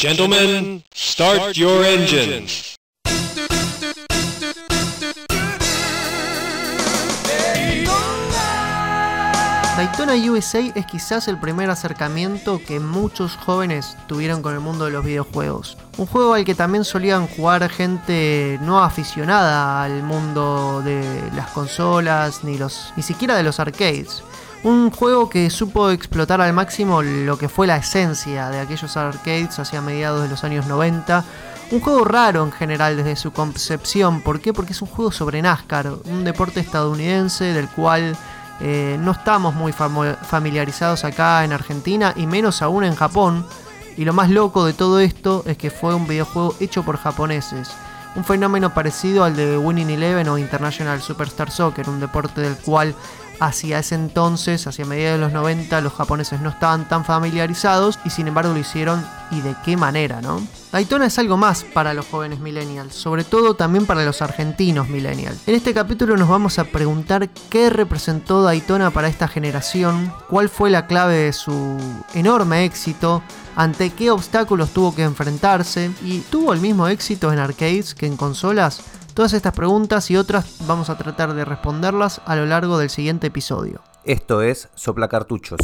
Gentlemen, start your engines. Daytona USA es quizás el primer acercamiento que muchos jóvenes tuvieron con el mundo de los videojuegos. Un juego al que también solían jugar gente no aficionada al mundo de las consolas ni, los, ni siquiera de los arcades. Un juego que supo explotar al máximo lo que fue la esencia de aquellos arcades hacia mediados de los años 90. Un juego raro en general desde su concepción. ¿Por qué? Porque es un juego sobre NASCAR, un deporte estadounidense del cual eh, no estamos muy familiarizados acá en Argentina y menos aún en Japón. Y lo más loco de todo esto es que fue un videojuego hecho por japoneses. Un fenómeno parecido al de Winning Eleven o International Superstar Soccer, un deporte del cual hacia ese entonces, hacia mediados de los 90, los japoneses no estaban tan familiarizados y sin embargo lo hicieron y de qué manera, ¿no? Daytona es algo más para los jóvenes millennials, sobre todo también para los argentinos millennials. En este capítulo nos vamos a preguntar qué representó Daytona para esta generación, cuál fue la clave de su enorme éxito, ante qué obstáculos tuvo que enfrentarse y tuvo el mismo éxito en arcades que en consolas. Todas estas preguntas y otras vamos a tratar de responderlas a lo largo del siguiente episodio. Esto es Sopla Cartuchos.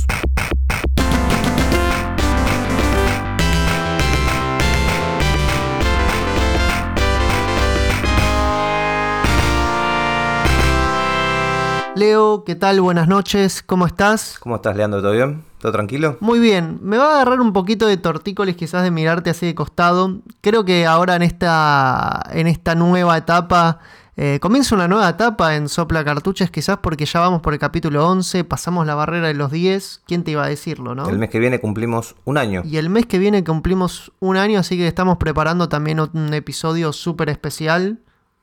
Leo, ¿qué tal? Buenas noches, ¿cómo estás? ¿Cómo estás, Leandro? ¿Todo bien? ¿Todo tranquilo? Muy bien, me va a agarrar un poquito de tortícolis quizás de mirarte así de costado. Creo que ahora en esta, en esta nueva etapa, eh, comienza una nueva etapa en Sopla Cartuchas quizás porque ya vamos por el capítulo 11, pasamos la barrera de los 10, ¿quién te iba a decirlo, no? El mes que viene cumplimos un año. Y el mes que viene cumplimos un año, así que estamos preparando también un episodio súper especial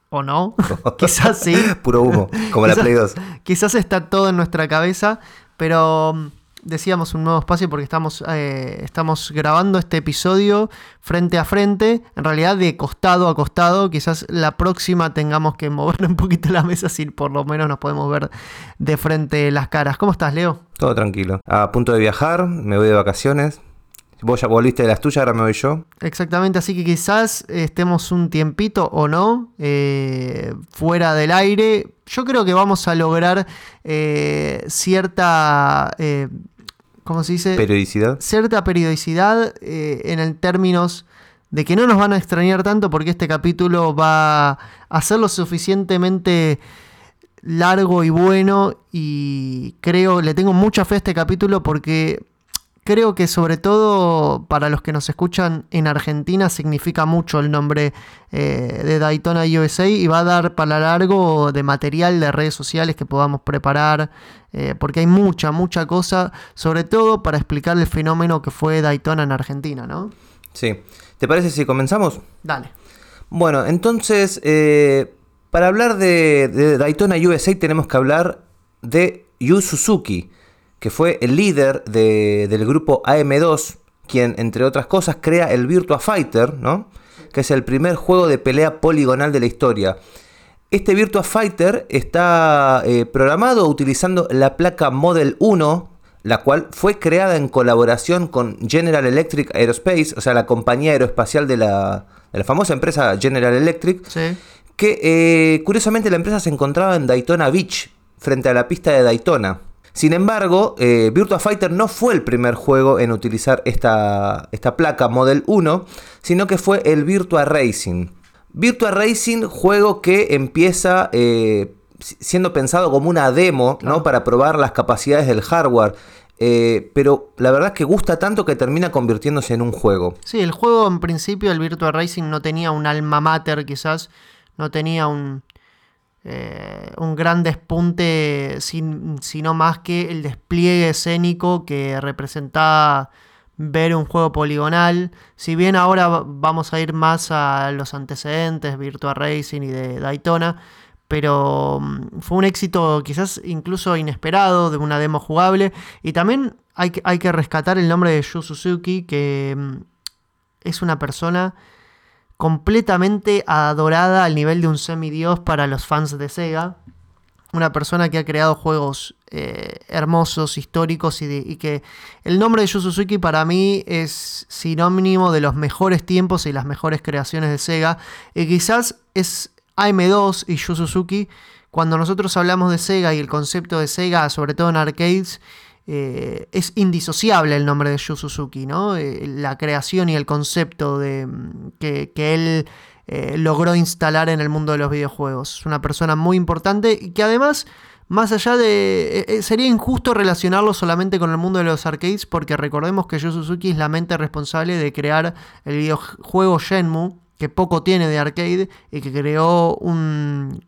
o no. quizás sí. Puro humo, como la Play 2. Quizás está todo en nuestra cabeza, pero mm, decíamos un nuevo espacio porque estamos, eh, estamos grabando este episodio frente a frente, en realidad de costado a costado. Quizás la próxima tengamos que mover un poquito la mesa si por lo menos nos podemos ver de frente las caras. ¿Cómo estás, Leo? Todo tranquilo. A punto de viajar, me voy de vacaciones. Vos ya volviste de las tuyas, ahora me voy yo. Exactamente, así que quizás estemos un tiempito o no eh, fuera del aire. Yo creo que vamos a lograr eh, cierta, eh, ¿cómo se dice? Periodicidad. Cierta periodicidad en el términos de que no nos van a extrañar tanto porque este capítulo va a ser lo suficientemente largo y bueno y creo, le tengo mucha fe a este capítulo porque creo que sobre todo para los que nos escuchan en Argentina significa mucho el nombre eh, de Daytona USA y va a dar para largo de material de redes sociales que podamos preparar, eh, porque hay mucha, mucha cosa, sobre todo para explicar el fenómeno que fue Daytona en Argentina, ¿no? Sí. ¿Te parece si comenzamos? Dale. Bueno, entonces, eh, para hablar de, de Daytona USA tenemos que hablar de Yu Suzuki que fue el líder del grupo AM2, quien, entre otras cosas, crea el Virtua Fighter, ¿no? que es el primer juego de pelea poligonal de la historia. Este Virtua Fighter está eh, programado utilizando la placa Model 1, la cual fue creada en colaboración con General Electric Aerospace, o sea, la compañía aeroespacial de la, famosa empresa General Electric, que eh, curiosamente la empresa se encontraba en Daytona Beach, frente a la pista de Daytona. Sin embargo, eh, Virtua Fighter no fue el primer juego en utilizar esta, esta placa Model 1, sino que fue el Virtua Racing. Virtua Racing, juego que empieza eh, siendo pensado como una demo, ¿no? Para probar las capacidades del hardware. Eh, pero la verdad es que gusta tanto que termina convirtiéndose en un juego. Sí, el juego en principio, el Virtua Racing, no tenía un alma mater quizás, no tenía un, eh, un gran despunte, sin, sino más que el despliegue escénico que representaba ver un juego poligonal. Si bien ahora vamos a ir más a los antecedentes, Virtua Racing y de Daytona, pero mm, fue un éxito quizás incluso inesperado de una demo jugable. Y también hay que, hay que rescatar el nombre de Yu Suzuki, que mm, es una persona completamente adorada al nivel de un semidios para los fans de Sega. una persona que ha creado juegos eh, hermosos, históricos y, que el nombre de Yu Suzuki para mí es sinónimo de los mejores tiempos y las mejores creaciones de Sega. Y quizás es AM2 y Yu Suzuki. Cuando nosotros hablamos de Sega y el concepto de Sega, sobre todo en arcades, eh, es indisociable el nombre de Yu Suzuki, ¿no? Eh, la creación y el concepto de, mm, que, que él eh, logró instalar en el mundo de los videojuegos. Es una persona muy importante y que además, más allá de... Sería injusto relacionarlo solamente con el mundo de los arcades porque recordemos que Yu Suzuki es la mente responsable de crear el videojuego Shenmue, que poco tiene de arcade y que creó un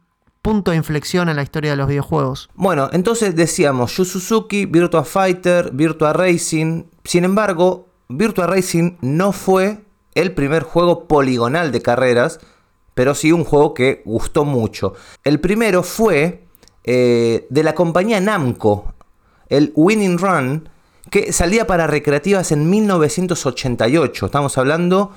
punto de inflexión en la historia de los videojuegos. Bueno, entonces decíamos Yu Suzuki, Virtua Fighter, Virtua Racing. Sin embargo, Virtua Racing no fue el primer juego poligonal de carreras, pero sí un juego que gustó mucho. El primero fue eh, de la compañía Namco, el Winning Run, que salía para recreativas en 1988. Estamos hablando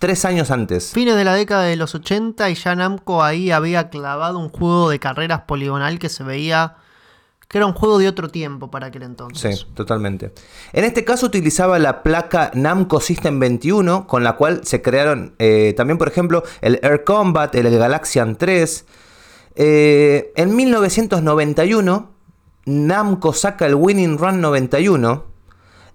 tres años antes. Fines de la década de los 80 y ya Namco ahí había clavado un juego de carreras poligonal que se veía que era un juego de otro tiempo para aquel entonces. Sí, totalmente. En este caso utilizaba la placa Namco System 21, con la cual se crearon eh, también, por ejemplo, el Air Combat, el, Galaxian 3. Eh, en 1991, Namco saca el Winning Run 91.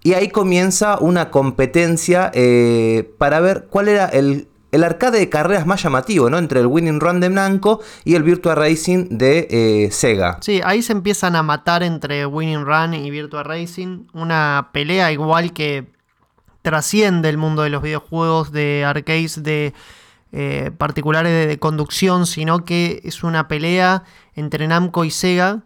Y ahí comienza una competencia eh, para ver cuál era el el arcade de carreras más llamativo, ¿no? Entre el Winning Run de Namco y el Virtua Racing de eh, Sega. Sí, ahí se empiezan a matar entre Winning Run y Virtua Racing. Una pelea igual que trasciende el mundo de los videojuegos de arcades de eh, particulares de conducción, sino que es una pelea entre Namco y Sega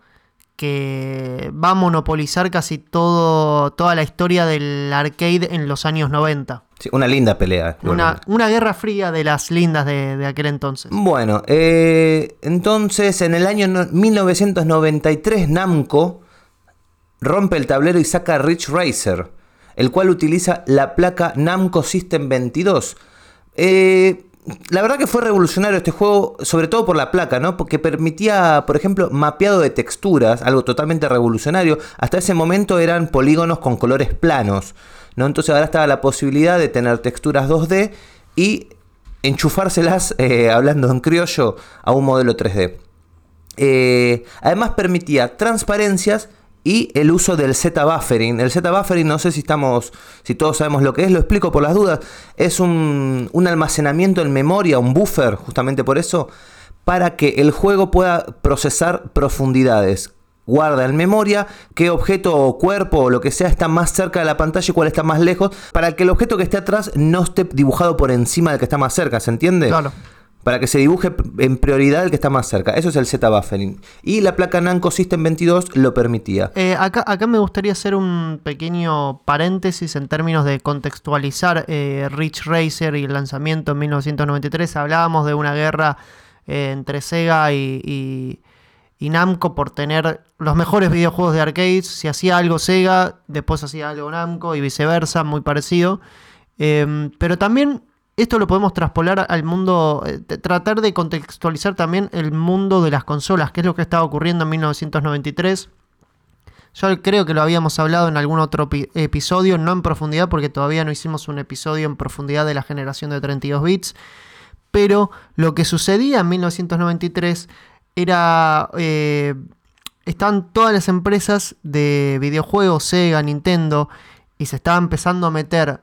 que va a monopolizar casi todo, toda la historia del arcade en los años 90. Sí, una linda pelea. Una, una, guerra fría de las lindas de, aquel entonces. Bueno, eh, entonces en el año 1993 Namco rompe el tablero y saca Rich Racer, el cual utiliza la placa Namco System 22. Eh, la verdad que fue revolucionario este juego, sobre todo por la placa, ¿no? Porque permitía, por ejemplo, mapeado de texturas, algo totalmente revolucionario. Hasta ese momento eran polígonos con colores planos, ¿no? Entonces ahora estaba la posibilidad de tener texturas 2D y enchufárselas, eh, hablando en criollo, a un modelo 3D. Eh, además permitía transparencias y el uso del Z-buffering. El Z-buffering, no sé si estamos, si todos sabemos lo que es, lo explico por las dudas. Es un, un, almacenamiento en memoria, un buffer, justamente por eso, para que el juego pueda procesar profundidades. Guarda en memoria qué objeto o cuerpo o lo que sea está más cerca de la pantalla y cuál está más lejos, para que el objeto que esté atrás no esté dibujado por encima del que está más cerca, ¿se entiende? Claro para que se dibuje en prioridad el que está más cerca. Eso es el Z-Buffering. Y la placa Namco System 22 lo permitía. Eh, acá, acá, me gustaría hacer un pequeño paréntesis en términos de contextualizar eh, Rich Racer y el lanzamiento en 1993. Hablábamos de una guerra eh, entre Sega y, y, Namco por tener los mejores videojuegos de arcades. Si hacía algo Sega, después hacía algo Namco y viceversa, muy parecido. pero también esto lo podemos traspolar al mundo, eh, tratar de contextualizar también el mundo de las consolas, que es lo que estaba ocurriendo en 1993. Yo creo que lo habíamos hablado en algún otro episodio, no en profundidad, porque todavía no hicimos un episodio en profundidad de la generación de 32 bits. Pero lo que sucedía en 1993 era... Eh, estaban todas las empresas de videojuegos, Sega, Nintendo, y se estaba empezando a meter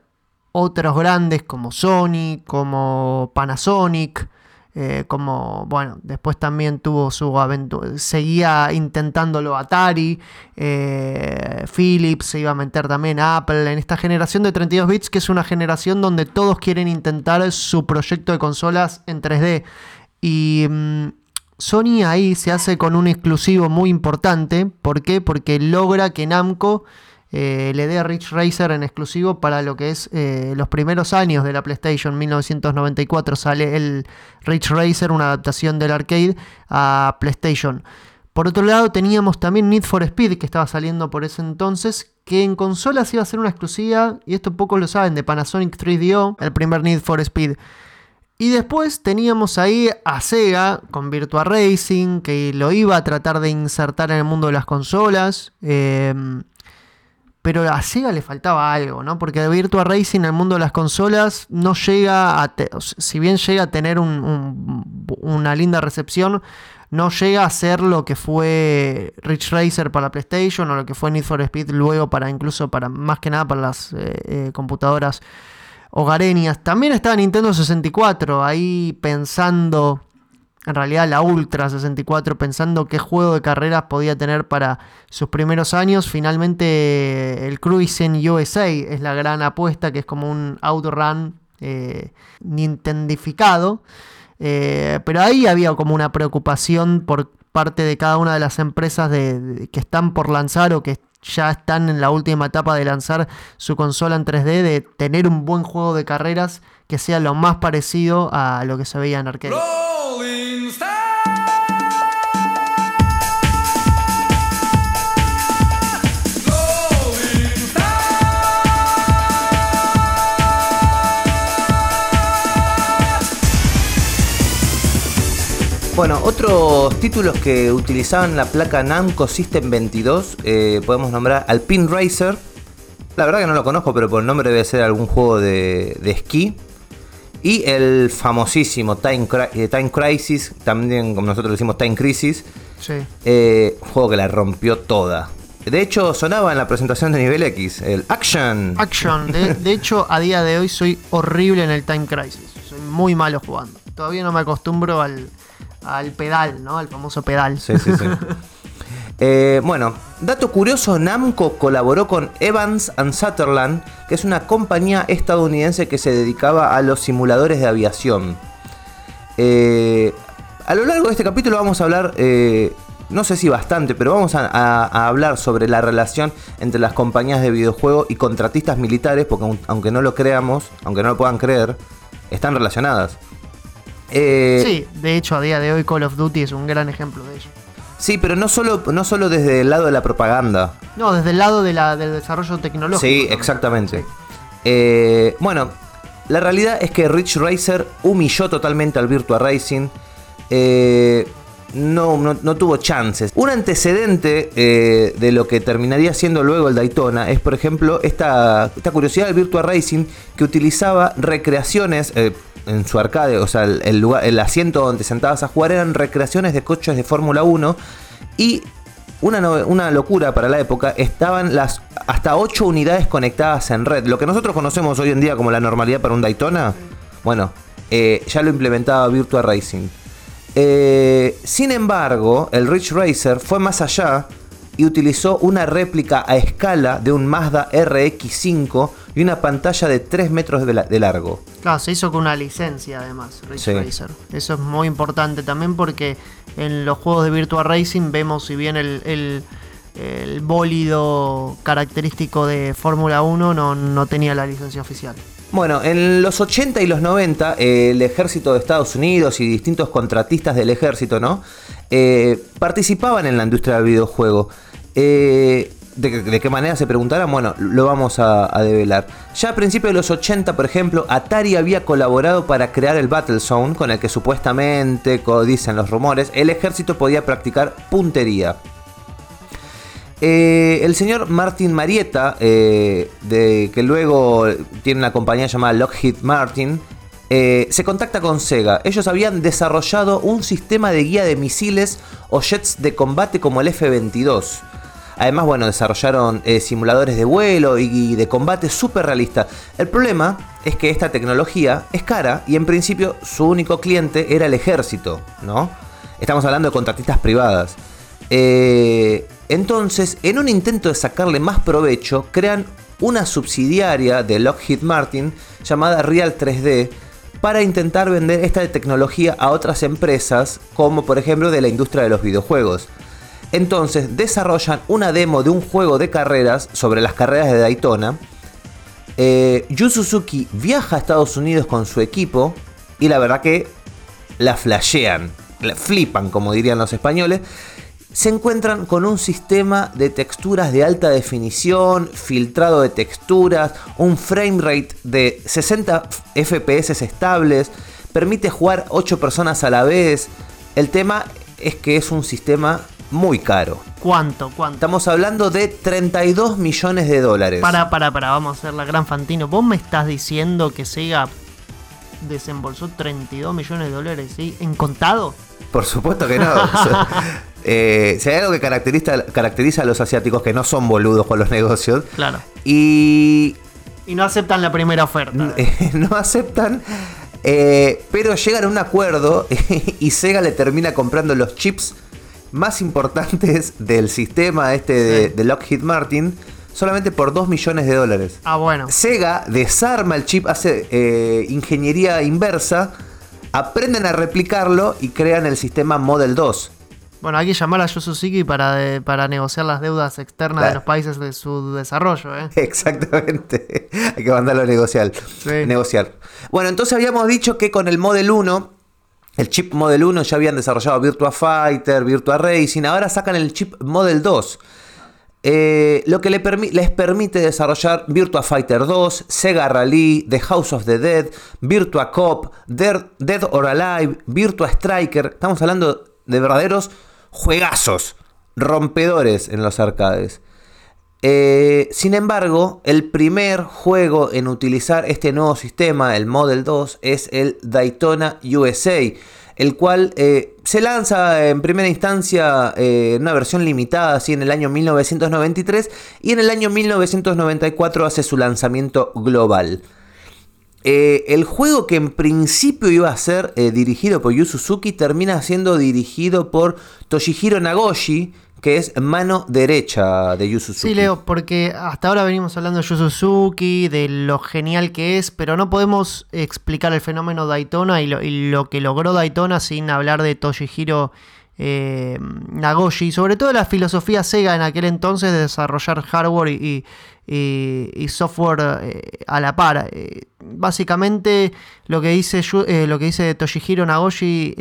otros grandes como Sony, como Panasonic, eh, como, bueno, después también tuvo su aventura, seguía intentándolo Atari, eh, Philips se iba a meter también Apple, en esta generación de 32 bits, que es una generación donde todos quieren intentar su proyecto de consolas en 3D. Y mm, Sony ahí se hace con un exclusivo muy importante, ¿por qué? Porque logra que Namco eh, le dé Rich Racer en exclusivo para lo que es eh, los primeros años de la PlayStation 1994. Sale el Rich Racer, una adaptación del arcade a PlayStation. Por otro lado, teníamos también Need for Speed, que estaba saliendo por ese entonces, que en consolas iba a ser una exclusiva, y esto pocos lo saben, de Panasonic 3DO, el primer Need for Speed. Y después teníamos ahí a Sega con Virtua Racing, que lo iba a tratar de insertar en el mundo de las consolas. Em, pero a Sega le faltaba algo, ¿no? Porque Virtua Racing el mundo de las consolas no llega a. Si bien llega a tener una linda recepción, no llega a ser lo que fue Rich Racer para PlayStation o lo que fue Need for Speed luego para incluso para más que nada para las eh, eh, computadoras hogareñas. También estaba Nintendo 64 ahí pensando, en realidad la Ultra 64, pensando qué juego de carreras podía tener para sus primeros años. Finalmente el Cruising USA es la gran apuesta, que es como un outrun eh, nintendificado. Eh, pero ahí había como una preocupación por parte de cada una de las empresas de, que están por lanzar o que ya están en la última etapa de lanzar su consola en 3D, de tener un buen juego de carreras que sea lo más parecido a lo que se veía en arcade. Bueno, otros títulos que utilizaban la placa Namco System 22, eh, podemos nombrar Alpine Racer. La verdad que no lo conozco, pero por el nombre debe ser algún juego de, esquí. Y el famosísimo Time, eh, Time, Crisis, también como nosotros decimos Time Crisis. Sí. Eh, juego que la rompió toda. De hecho, sonaba en la presentación de nivel X, el Action. Action. De, de hecho, a día de hoy soy horrible en el Time Crisis. Soy muy malo jugando. Todavía no me acostumbro al, al pedal, ¿no? Al famoso pedal. Sí, sí, sí. Eh, bueno, dato curioso, Namco colaboró con Evans and Sutherland, que es una compañía estadounidense que se dedicaba a los simuladores de aviación. Eh, a lo largo de este capítulo vamos a hablar, eh, no sé si bastante, pero vamos a, hablar sobre la relación entre las compañías de videojuegos y contratistas militares, porque aunque no lo creamos, aunque no lo puedan creer, están relacionadas. Eh, sí, de hecho a día de hoy Call of Duty es un gran ejemplo de ello. Sí, pero no solo, no solo desde el lado de la propaganda. No, desde el lado de la, del desarrollo tecnológico. Sí, exactamente. Eh, bueno, la realidad es que Rich Racer humilló totalmente al Virtua Racing. Eh, no, no, tuvo chances. Un antecedente de lo que terminaría siendo luego el Daytona es, por ejemplo, esta, esta curiosidad del Virtua Racing que utilizaba recreaciones, en su arcade, o sea, el, lugar, el asiento donde sentabas a jugar eran recreaciones de coches de Fórmula 1 y una, una, locura para la época, estaban las hasta 8 unidades conectadas en red. Lo que nosotros conocemos hoy en día como la normalidad para un Daytona, bueno, eh, ya lo implementaba Virtua Racing. Eh, sin embargo, el Rich Racer fue más allá y utilizó una réplica a escala de un Mazda RX5 y una pantalla de 3 metros de, largo. Claro, se hizo con una licencia además, Race Racer. Eso es muy importante también porque en los juegos de Virtua Racing vemos si bien el, el, bólido característico de Fórmula 1 no, no tenía la licencia oficial. Bueno, en los 80 y los 90, el ejército de Estados Unidos y distintos contratistas del ejército, ¿no? Eh, participaban en la industria del videojuego. Eh, de, qué manera se preguntarán? Bueno, lo vamos a, develar. Ya a principios de los 80, por ejemplo, Atari había colaborado para crear el Battlezone, con el que supuestamente, como dicen los rumores, el ejército podía practicar puntería. Eh, el señor Martin Marietta, eh, que luego tiene una compañía llamada Lockheed Martin, se contacta con Sega. Ellos habían desarrollado un sistema de guía de misiles o jets de combate como el F-22. Además, bueno, desarrollaron eh, simuladores de vuelo y, de combate súper realistas. El problema es que esta tecnología es cara y en principio su único cliente era el ejército, ¿no? Estamos hablando de contratistas privadas. Eh, entonces, en un intento de sacarle más provecho, crean una subsidiaria de Lockheed Martin llamada Real 3D para intentar vender esta tecnología a otras empresas, como por ejemplo de la industria de los videojuegos. Entonces desarrollan una demo de un juego de carreras sobre las carreras de Daytona. Eh, Yu Suzuki viaja a Estados Unidos con su equipo y la verdad que la flashean, la flipan como dirían los españoles. Se encuentran con un sistema de texturas de alta definición, filtrado de texturas, un frame rate de 60 FPS estables, permite jugar 8 personas a la vez. El tema es que es un sistema muy caro. ¿Cuánto? ¿Cuánto? Estamos hablando de 32 millones de dólares. Para, para, para, vamos a hacer la gran Fantino. ¿Vos me estás diciendo que Sega desembolsó 32 millones de dólares ¿sí? en contado? Por supuesto que no. eh, si hay algo que caracteriza, caracteriza a los asiáticos que no son boludos con los negocios. Claro. Y. Y no aceptan la primera oferta. no aceptan. Eh, pero llegan a un acuerdo y Sega le termina comprando los chips más importantes del sistema este de, Lockheed Martin solamente por 2 millones de dólares. Ah, bueno. Sega desarma el chip, hace eh, ingeniería inversa, aprenden a replicarlo y crean el sistema Model 2. Bueno, hay que llamar a Yu Suzuki para, para negociar las deudas externas de los países de su desarrollo, ¿eh? Exactamente. Hay que mandarlo a negociar. Sí. negociar. Bueno, entonces habíamos dicho que con el Model 1, el chip Model 1 ya habían desarrollado Virtua Fighter, Virtua Racing, ahora sacan el chip Model 2. Eh, lo que les permite desarrollar Virtua Fighter 2, Sega Rally, The House of the Dead, Virtua Cop, Dead, Dead or Alive, Virtua Striker. Estamos hablando de verdaderos juegazos, rompedores en los arcades. Eh, sin embargo, el primer juego en utilizar este nuevo sistema, el Model 2, es el Daytona USA, el cual eh, se lanza en primera instancia eh, en una versión limitada, así en el año 1993, y en el año 1994 hace su lanzamiento global. El juego que en principio iba a ser dirigido por Yu Suzuki termina siendo dirigido por Toshihiro Nagoshi, que es mano derecha de Yu Suzuki. Sí, Leo, porque hasta ahora venimos hablando de Yu Suzuki, de lo genial que es, pero no podemos explicar el fenómeno Daytona y lo, y lo que logró Daytona sin hablar de Toshihiro eh, Nagoshi, sobre todo la filosofía Sega en aquel entonces de desarrollar hardware y, software eh, a la par. Eh, básicamente lo que dice, eh, lo que dice Toshihiro Nagoshi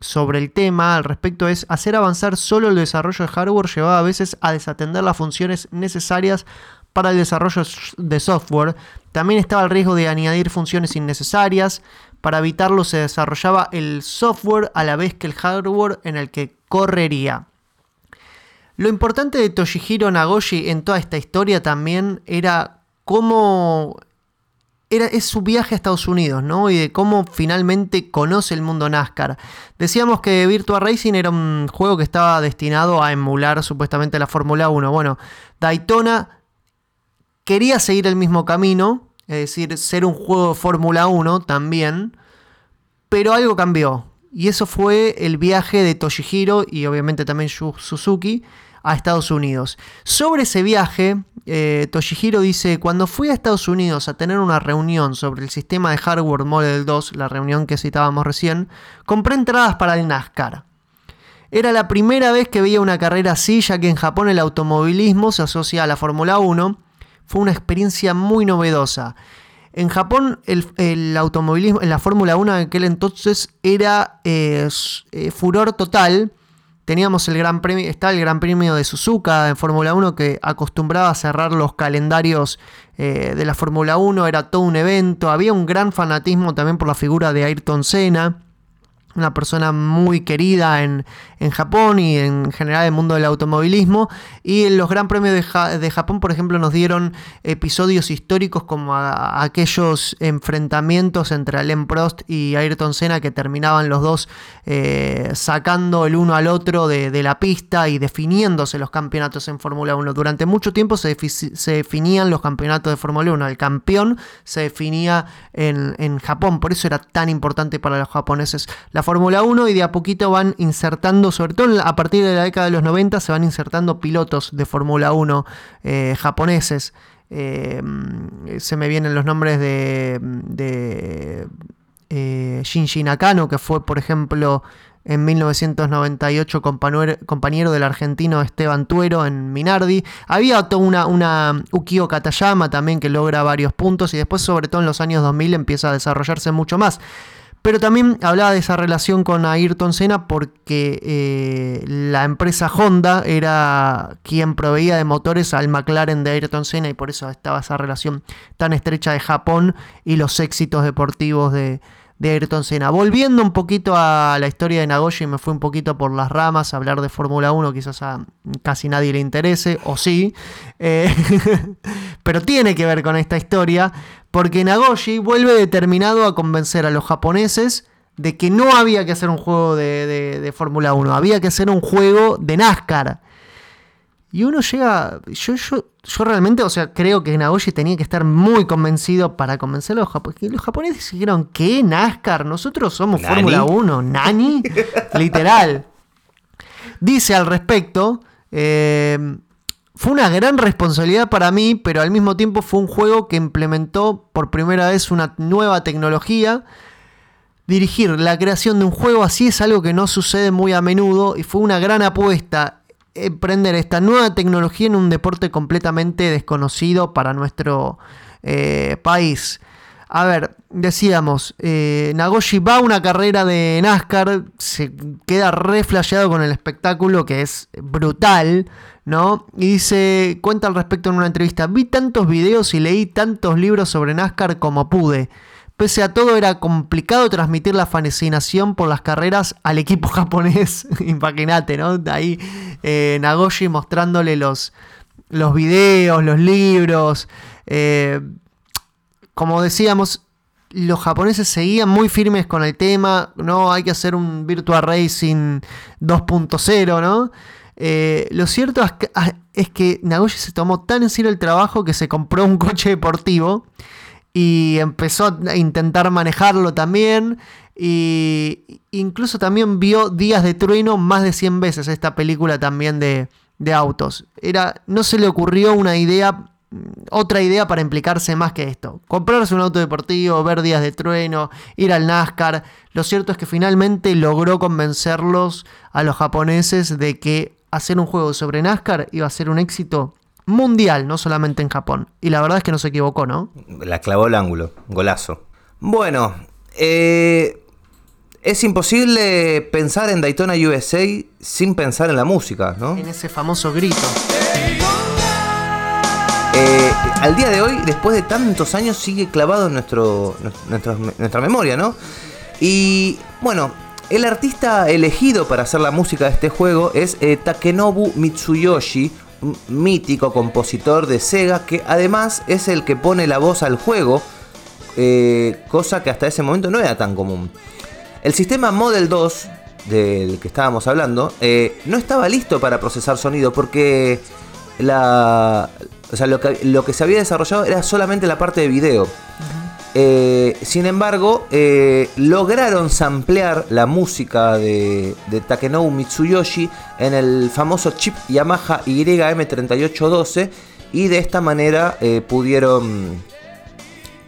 sobre el tema al respecto es hacer avanzar solo el desarrollo de hardware llevaba a veces a desatender las funciones necesarias para el desarrollo de software. También estaba el riesgo de añadir funciones innecesarias. Para evitarlo se desarrollaba el software a la vez que el hardware en el que correría. Lo importante de Toshihiro Nagoshi en toda esta historia también era cómo era, es su viaje a Estados Unidos, ¿no? Y de cómo finalmente conoce el mundo NASCAR. Decíamos que Virtua Racing era un juego que estaba destinado a emular supuestamente la Fórmula 1. Bueno, Daytona quería seguir el mismo camino, es decir, ser un juego de Fórmula 1 también, pero algo cambió. Y eso fue el viaje de Toshihiro y obviamente también Suzuki a Estados Unidos. Sobre ese viaje, eh, Toshihiro dice, cuando fui a Estados Unidos a tener una reunión sobre el sistema de hardware Model 2, la reunión que citábamos recién, compré entradas para el NASCAR. Era la primera vez que veía una carrera así, ya que en Japón el automovilismo se asocia a la Fórmula 1. Fue una experiencia muy novedosa. En Japón el, el automovilismo, en la Fórmula 1 en aquel entonces era eh, eh, furor total. Teníamos el gran premio, está el Gran Premio de Suzuka en Fórmula 1 que acostumbraba a cerrar los calendarios eh, de la Fórmula 1, era todo un evento, había un gran fanatismo también por la figura de Ayrton Senna una persona muy querida en, en Japón y en general el mundo del automovilismo. Y en los Gran Premios de, Ja- de Japón, por ejemplo, nos dieron episodios históricos como aquellos enfrentamientos entre Alain Prost y Ayrton Senna que terminaban los dos eh, sacando el uno al otro de, la pista y definiéndose los campeonatos en Fórmula 1. Durante mucho tiempo se definían los campeonatos de Fórmula 1. El campeón se definía en, en Japón, por eso era tan importante para los japoneses la Fórmula 1 y de a poquito van insertando, sobre todo a partir de la década de los 90, se van insertando pilotos de Fórmula 1 eh, japoneses. Eh, se me vienen los nombres de, eh, Shinji Nakano, que fue, por ejemplo, en 1998 compañero, compañero del argentino Esteban Tuero en Minardi. Había toda una, una Ukio Katayama también que logra varios puntos y después, sobre todo en los años 2000, empieza a desarrollarse mucho más. Pero también hablaba de esa relación con Ayrton Senna porque eh, la empresa Honda era quien proveía de motores al McLaren de Ayrton Senna y por eso estaba esa relación tan estrecha de Japón y los éxitos deportivos de, de Ayrton Senna. Volviendo un poquito a la historia de Nagoya, me fui un poquito por las ramas, hablar de Fórmula 1 quizás a casi nadie le interese, o sí, eh, pero tiene que ver con esta historia, porque Nagoshi vuelve determinado a convencer a los japoneses de que no había que hacer un juego de, de Fórmula 1, había que hacer un juego de NASCAR. Y uno llega. Yo, yo, yo realmente, o sea, creo que Nagoshi tenía que estar muy convencido para convencer a los japoneses. Los japoneses dijeron, ¿qué? ¿NASCAR? Nosotros somos Fórmula 1. ¿Nani? Literal. Dice al respecto. Eh, fue una gran responsabilidad para mí, pero al mismo tiempo fue un juego que implementó por primera vez una nueva tecnología. Dirigir la creación de un juego así es algo que no sucede muy a menudo y fue una gran apuesta emprender esta nueva tecnología en un deporte completamente desconocido para nuestro eh, país. A ver, decíamos, eh, Nagoshi va a una carrera de NASCAR, se queda re con el espectáculo que es brutal, ¿no? Y dice, cuenta al respecto en una entrevista, vi tantos videos y leí tantos libros sobre NASCAR como pude. Pese a todo era complicado transmitir la fascinación por las carreras al equipo japonés. Imagínate, ¿no? Ahí eh, Nagoshi mostrándole los, los videos, los libros. Eh, como decíamos, los japoneses seguían muy firmes con el tema. No hay que hacer un Virtual Racing 2.0, ¿no? Eh, lo cierto es que, ah, es Nagoshi se tomó tan en serio el trabajo que se compró un coche deportivo y empezó a intentar manejarlo también. Y incluso también vio Días de Trueno más de 100 veces esta película también de, de autos. Era, no se le ocurrió una idea, otra idea para implicarse más que esto. Comprarse un auto deportivo, ver Días de Trueno, ir al NASCAR. Lo cierto es que finalmente logró convencerlos a los japoneses de que hacer un juego sobre NASCAR iba a ser un éxito mundial, no solamente en Japón. Y la verdad es que no se equivocó, ¿no? La clavó el ángulo, golazo. Bueno, eh, es imposible pensar en Daytona USA sin pensar en la música, ¿no? En ese famoso grito. Eh, al día de hoy, después de tantos años, sigue clavado en nuestra, memoria, ¿no? Y bueno, el artista elegido para hacer la música de este juego es eh, Takenobu Mitsuyoshi, mítico compositor de Sega que además es el que pone la voz al juego, eh, cosa que hasta ese momento no era tan común. El sistema Model 2 del que estábamos hablando eh, no estaba listo para procesar sonido porque la, lo, que, lo que se había desarrollado era solamente la parte de video. Eh, sin embargo, eh, lograron samplear la música de, de, Takenobu Mitsuyoshi en el famoso chip Yamaha YM3812 y de esta manera eh, pudieron,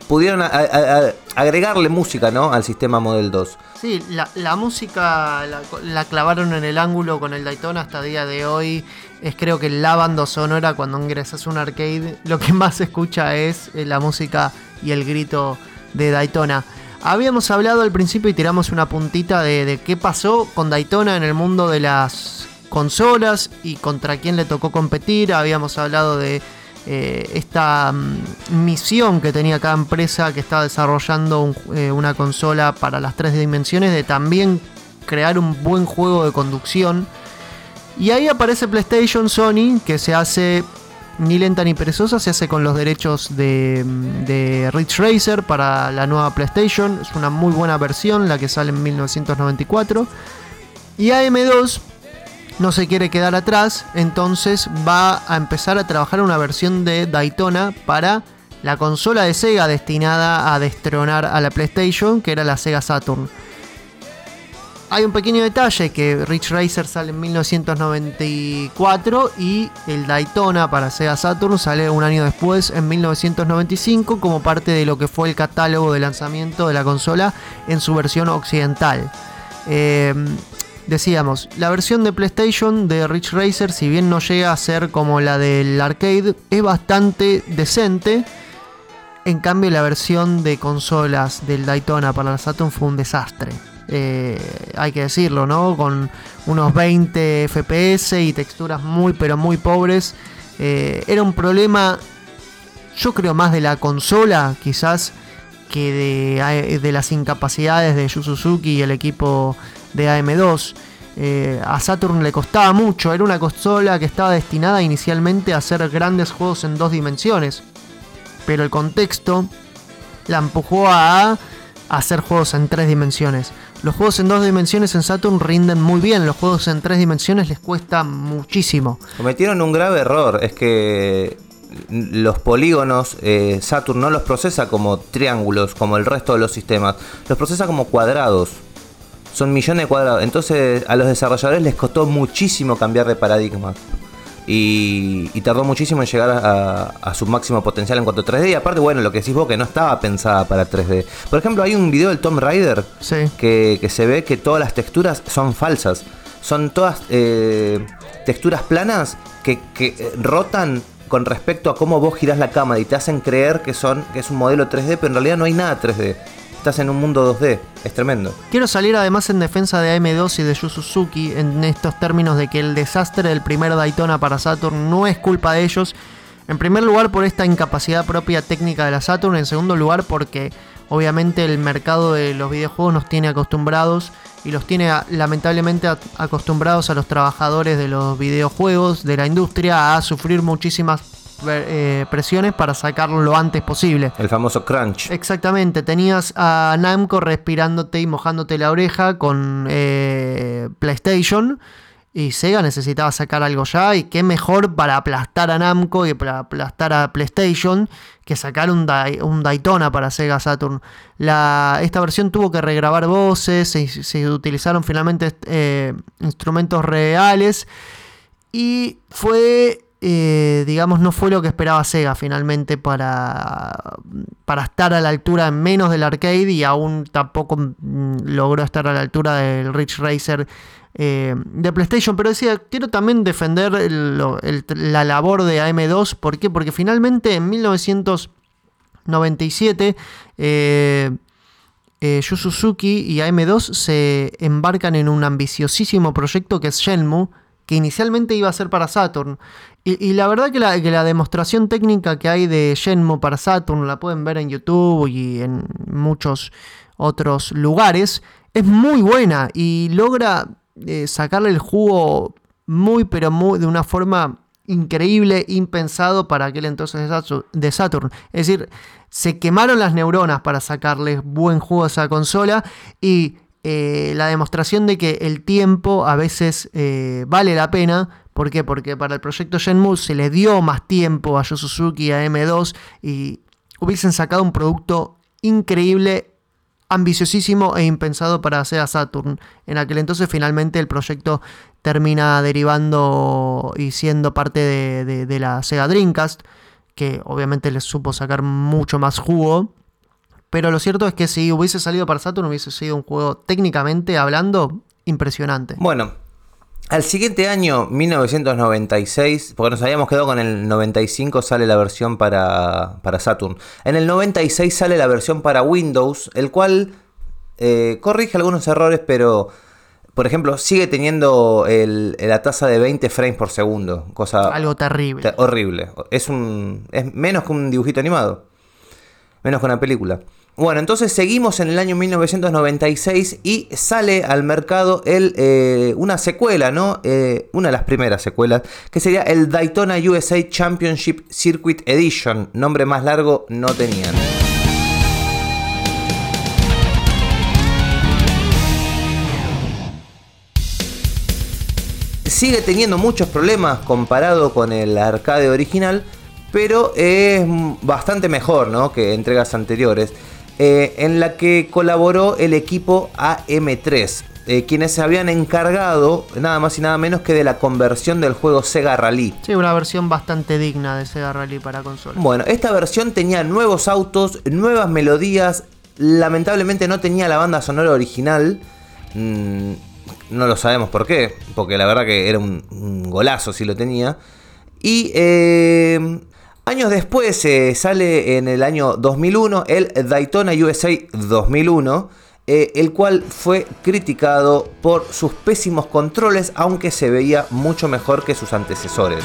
pudieron agregarle música ¿no? al sistema Model 2. Sí, la, música la, clavaron en el ángulo con el Daytona hasta día de hoy. Es creo que la banda sonora cuando ingresas a un arcade lo que más se escucha es la música y el grito de Daytona. Habíamos hablado al principio y tiramos una puntita de, qué pasó con Daytona en el mundo de las consolas y contra quién le tocó competir. Habíamos hablado de eh, esta mm, misión que tenía cada empresa que estaba desarrollando eh, una consola para las tres dimensiones de también crear un buen juego de conducción. Y ahí aparece PlayStation Sony que se hace ni lenta ni perezosa, se hace con los derechos de, de Ridge Racer para la nueva PlayStation. Es una muy buena versión, la que sale en 1994. Y AM2 no se quiere quedar atrás, entonces va a empezar a trabajar una versión de Daytona para la consola de Sega destinada a destronar a la PlayStation, que era la Sega Saturn. Hay un pequeño detalle que Rich Racer sale en 1994 y el Daytona para Sega Saturn sale un año después, en 1995, como parte de lo que fue el catálogo de lanzamiento de la consola en su versión occidental. Em, decíamos, la versión de PlayStation de Rich Racer, si bien no llega a ser como la del arcade, es bastante decente. En cambio, la versión de consolas del Daytona para la Saturn fue un desastre. Eh, hay que decirlo, ¿no? Con unos 20 FPS y texturas muy pero muy pobres. Eh, era un problema, yo creo más de la consola quizás que de, de las incapacidades de Yu Suzuki y el equipo de AM2. Eh, a Saturn le costaba mucho, era una consola que estaba destinada inicialmente a hacer grandes juegos en dos dimensiones, pero el contexto la empujó a hacer juegos en tres dimensiones. Los juegos en dos dimensiones en Saturn rinden muy bien, los juegos en tres dimensiones les cuesta muchísimo. Cometieron un grave error, es que los polígonos eh, Saturn no los procesa como triángulos, como el resto de los sistemas, los procesa como cuadrados. Son millones de cuadrados. Entonces a los desarrolladores les costó muchísimo cambiar de paradigma. Y, tardó muchísimo en llegar a, su máximo potencial en cuanto a 3D. Y aparte, bueno, lo que decís vos, que no estaba pensada para 3D. Por ejemplo, hay un video del Tom Raider que, se ve que todas las texturas son falsas. Son todas eh, texturas planas que, que, rotan con respecto a cómo vos girás la cámara y te hacen creer que, son, que es un modelo 3D, pero en realidad no hay nada 3D estás en un mundo 2D. Es tremendo. Quiero salir además en defensa de AM2 y de Yu Suzuki en estos términos de que el desastre del primer Daytona para Saturn no es culpa de ellos. En primer lugar por esta incapacidad propia técnica de la Saturn. En segundo lugar porque obviamente el mercado de los videojuegos nos tiene acostumbrados y los tiene lamentablemente acostumbrados a los trabajadores de los videojuegos, de la industria, a sufrir muchísimas eh, presiones para sacarlo lo antes posible. El famoso crunch. Exactamente, tenías a Namco respirándote y mojándote la oreja con eh, PlayStation. Y Sega necesitaba sacar algo ya. Y qué mejor para aplastar a Namco y para aplastar a PlayStation que sacar un, un Daytona para Sega Saturn. La, esta versión tuvo que regrabar voces. Se, se utilizaron finalmente eh, instrumentos reales. Y fue eh, digamos, no fue lo que esperaba Sega finalmente para, para estar a la altura menos del arcade y aún tampoco mm, logró estar a la altura del Rich Racer eh, de PlayStation. Pero decía, quiero también defender la labor de AM2. ¿Por qué? Porque finalmente en 1997... Eh, eh, Yu Suzuki y AM2 se embarcan en un ambiciosísimo proyecto que es Shenmue, que inicialmente iba a ser para Saturn. Y, la verdad que la, demostración técnica que hay de Shenmue para Saturn, la pueden ver en YouTube y en muchos otros lugares, es muy buena y logra eh, sacarle el jugo muy, pero muy, de una forma increíble, impensado para aquel entonces de Saturn. Es decir, se quemaron las neuronas para sacarle buen juego a esa consola y eh, la demostración de que el tiempo a veces eh, vale la pena. ¿Por qué? Porque para el proyecto Shenmue se le dio más tiempo a Yu Suzuki y a M2 y hubiesen sacado un producto increíble, ambiciosísimo e impensado para hacer a Saturn. En aquel entonces finalmente el proyecto termina derivando y siendo parte de, de la Sega Dreamcast, que obviamente les supo sacar mucho más jugo pero lo cierto es que si hubiese salido para Saturn hubiese sido un juego técnicamente hablando impresionante. Bueno, al siguiente año, 1996, porque nos habíamos quedado con el 95, sale la versión para, para Saturn. En el 96 sale la versión para Windows, el cual eh, corrige algunos errores, pero por ejemplo, sigue teniendo la tasa de 20 frames por segundo. Cosa Algo terrible. horrible. Es, un, es menos que un dibujito animado. Menos que una película. Bueno, entonces seguimos en el año 1996 y sale al mercado el, eh, una secuela, ¿no? Eh, una de las primeras secuelas, que sería el Daytona USA Championship Circuit Edition. Nombre más largo no tenían. Sigue teniendo muchos problemas comparado con el arcade original, pero es bastante mejor, ¿no? Que entregas anteriores. Eh, en la que colaboró el equipo AM3, eh, quienes se habían encargado nada más y nada menos que de la conversión del juego Sega Rally. Sí, una versión bastante digna de Sega Rally para consola. Bueno, esta versión tenía nuevos autos, nuevas melodías, lamentablemente no tenía la banda sonora original. Mm, no lo sabemos por qué, porque la verdad que era un, golazo si lo tenía. Y eh, Años después eh, sale en el año 2001 el Daytona USA 2001, eh, el cual fue criticado por sus pésimos controles, aunque se veía mucho mejor que sus antecesores.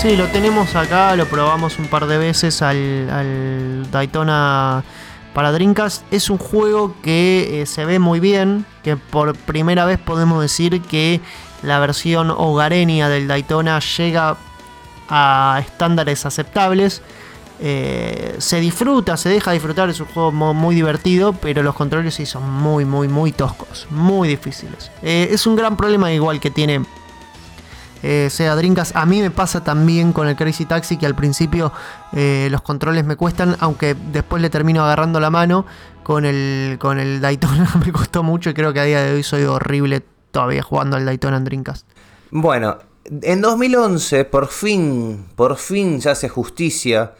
Sí, lo tenemos acá, lo probamos un par de veces al, Daytona para Dreamcast. Es un juego que eh, se ve muy bien, que por primera vez podemos decir que la versión hogareña del Daytona llega a estándares aceptables. Eh, se disfruta, se deja disfrutar, es un juego muy divertido, pero los controles sí son muy, muy, muy toscos, muy difíciles. Eh, es un gran problema igual que tiene eh, sea Dreamcast. A mí me pasa también con el Crazy Taxi que al principio los controles me cuestan, aunque después le termino agarrando la mano. Con el, con el Daytona me costó mucho y creo que a día de hoy soy horrible todavía jugando al Daytona en Dreamcast. Bueno, en 2011 por fin, por fin se hace justicia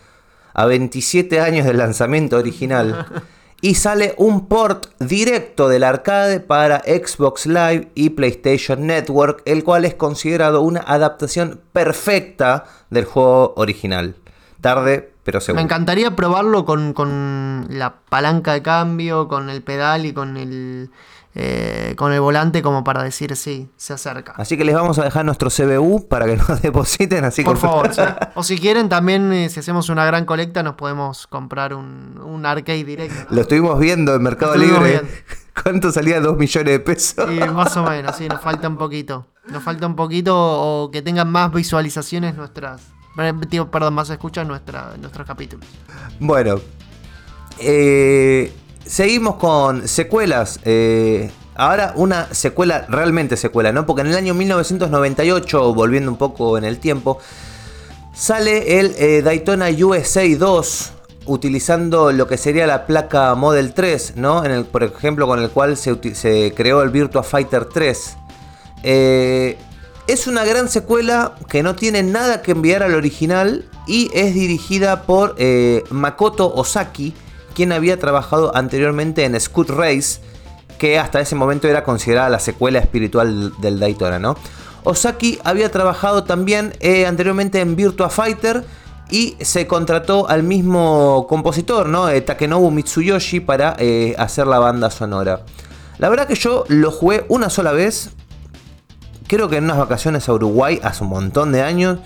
a 27 años del lanzamiento original. y sale un port directo del arcade para Xbox Live y PlayStation Network, el cual es considerado una adaptación perfecta del juego original. Tarde, pero seguro. Me encantaría probarlo con, con la palanca de cambio, con el pedal y con el eh, con el volante como para decir sí, se acerca. Así que les vamos a dejar nuestro CBU para que nos depositen. Así Por favor, o si quieren también, eh, si hacemos una gran colecta, nos podemos comprar un, arcade directo. Lo estuvimos viendo en Mercado Libre. ¿Cuánto salía? Dos millones de pesos. Sí, más o menos, sí, nos falta un poquito. Nos falta un poquito o que tengan más visualizaciones nuestras. Perdón, más escuchas nuestra, nuestros capítulos. Bueno, eh, seguimos con secuelas. Eh, ahora una secuela, realmente secuela, ¿no? Porque en el año 1998, volviendo un poco en el tiempo, sale el eh, Daytona USA 2 utilizando lo que sería la placa Model 3, ¿no? Por ejemplo, con el cual se, creó el Virtua Fighter 3. Eh, es una gran secuela que no tiene nada que enviar al original y es dirigida por Makoto Osaki, quien había trabajado anteriormente en Scoot Race, que hasta ese momento era considerada la secuela espiritual del Daytona, ¿no? Osaki había trabajado también eh, anteriormente en Virtua Fighter y se contrató al mismo compositor, ¿no? Eh, Takenobu Mitsuyoshi para eh, hacer la banda sonora. La verdad que yo lo jugué una sola vez, creo que en unas vacaciones a Uruguay hace un montón de años.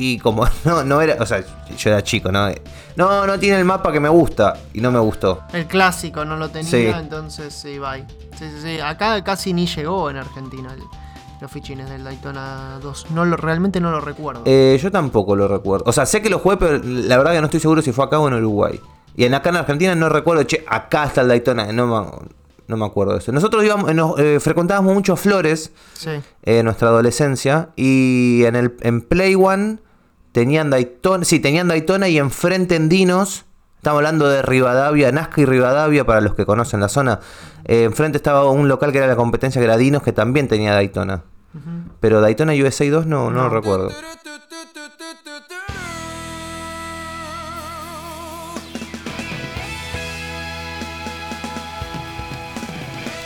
Y como no, no era, o sea, yo era chico, ¿no? No, no tiene el mapa que me gusta y no me gustó. El clásico no lo tenía, entonces sí, bye. Sí, sí, sí. Acá casi ni llegó en Argentina los fichines del Daytona 2. No lo, realmente no lo recuerdo. Eh, yo tampoco lo recuerdo. O sea, sé que lo jugué, pero la verdad que no estoy seguro si fue acá o en Uruguay. Y en acá en Argentina no recuerdo, che, acá está el Daytona. No, no me acuerdo de eso. Nosotros íbamos, eh, frecuentábamos mucho Flores en nuestra adolescencia. Y en el en Play One tenían Daytona, sí, tenían Daytona y enfrente en Dinos, estamos hablando de Rivadavia, Nazca y Rivadavia, para los que conocen la zona, eh, enfrente estaba un local que era la competencia que era Dinos, que también tenía Daytona. Pero Daytona USA 2 no, no, lo recuerdo.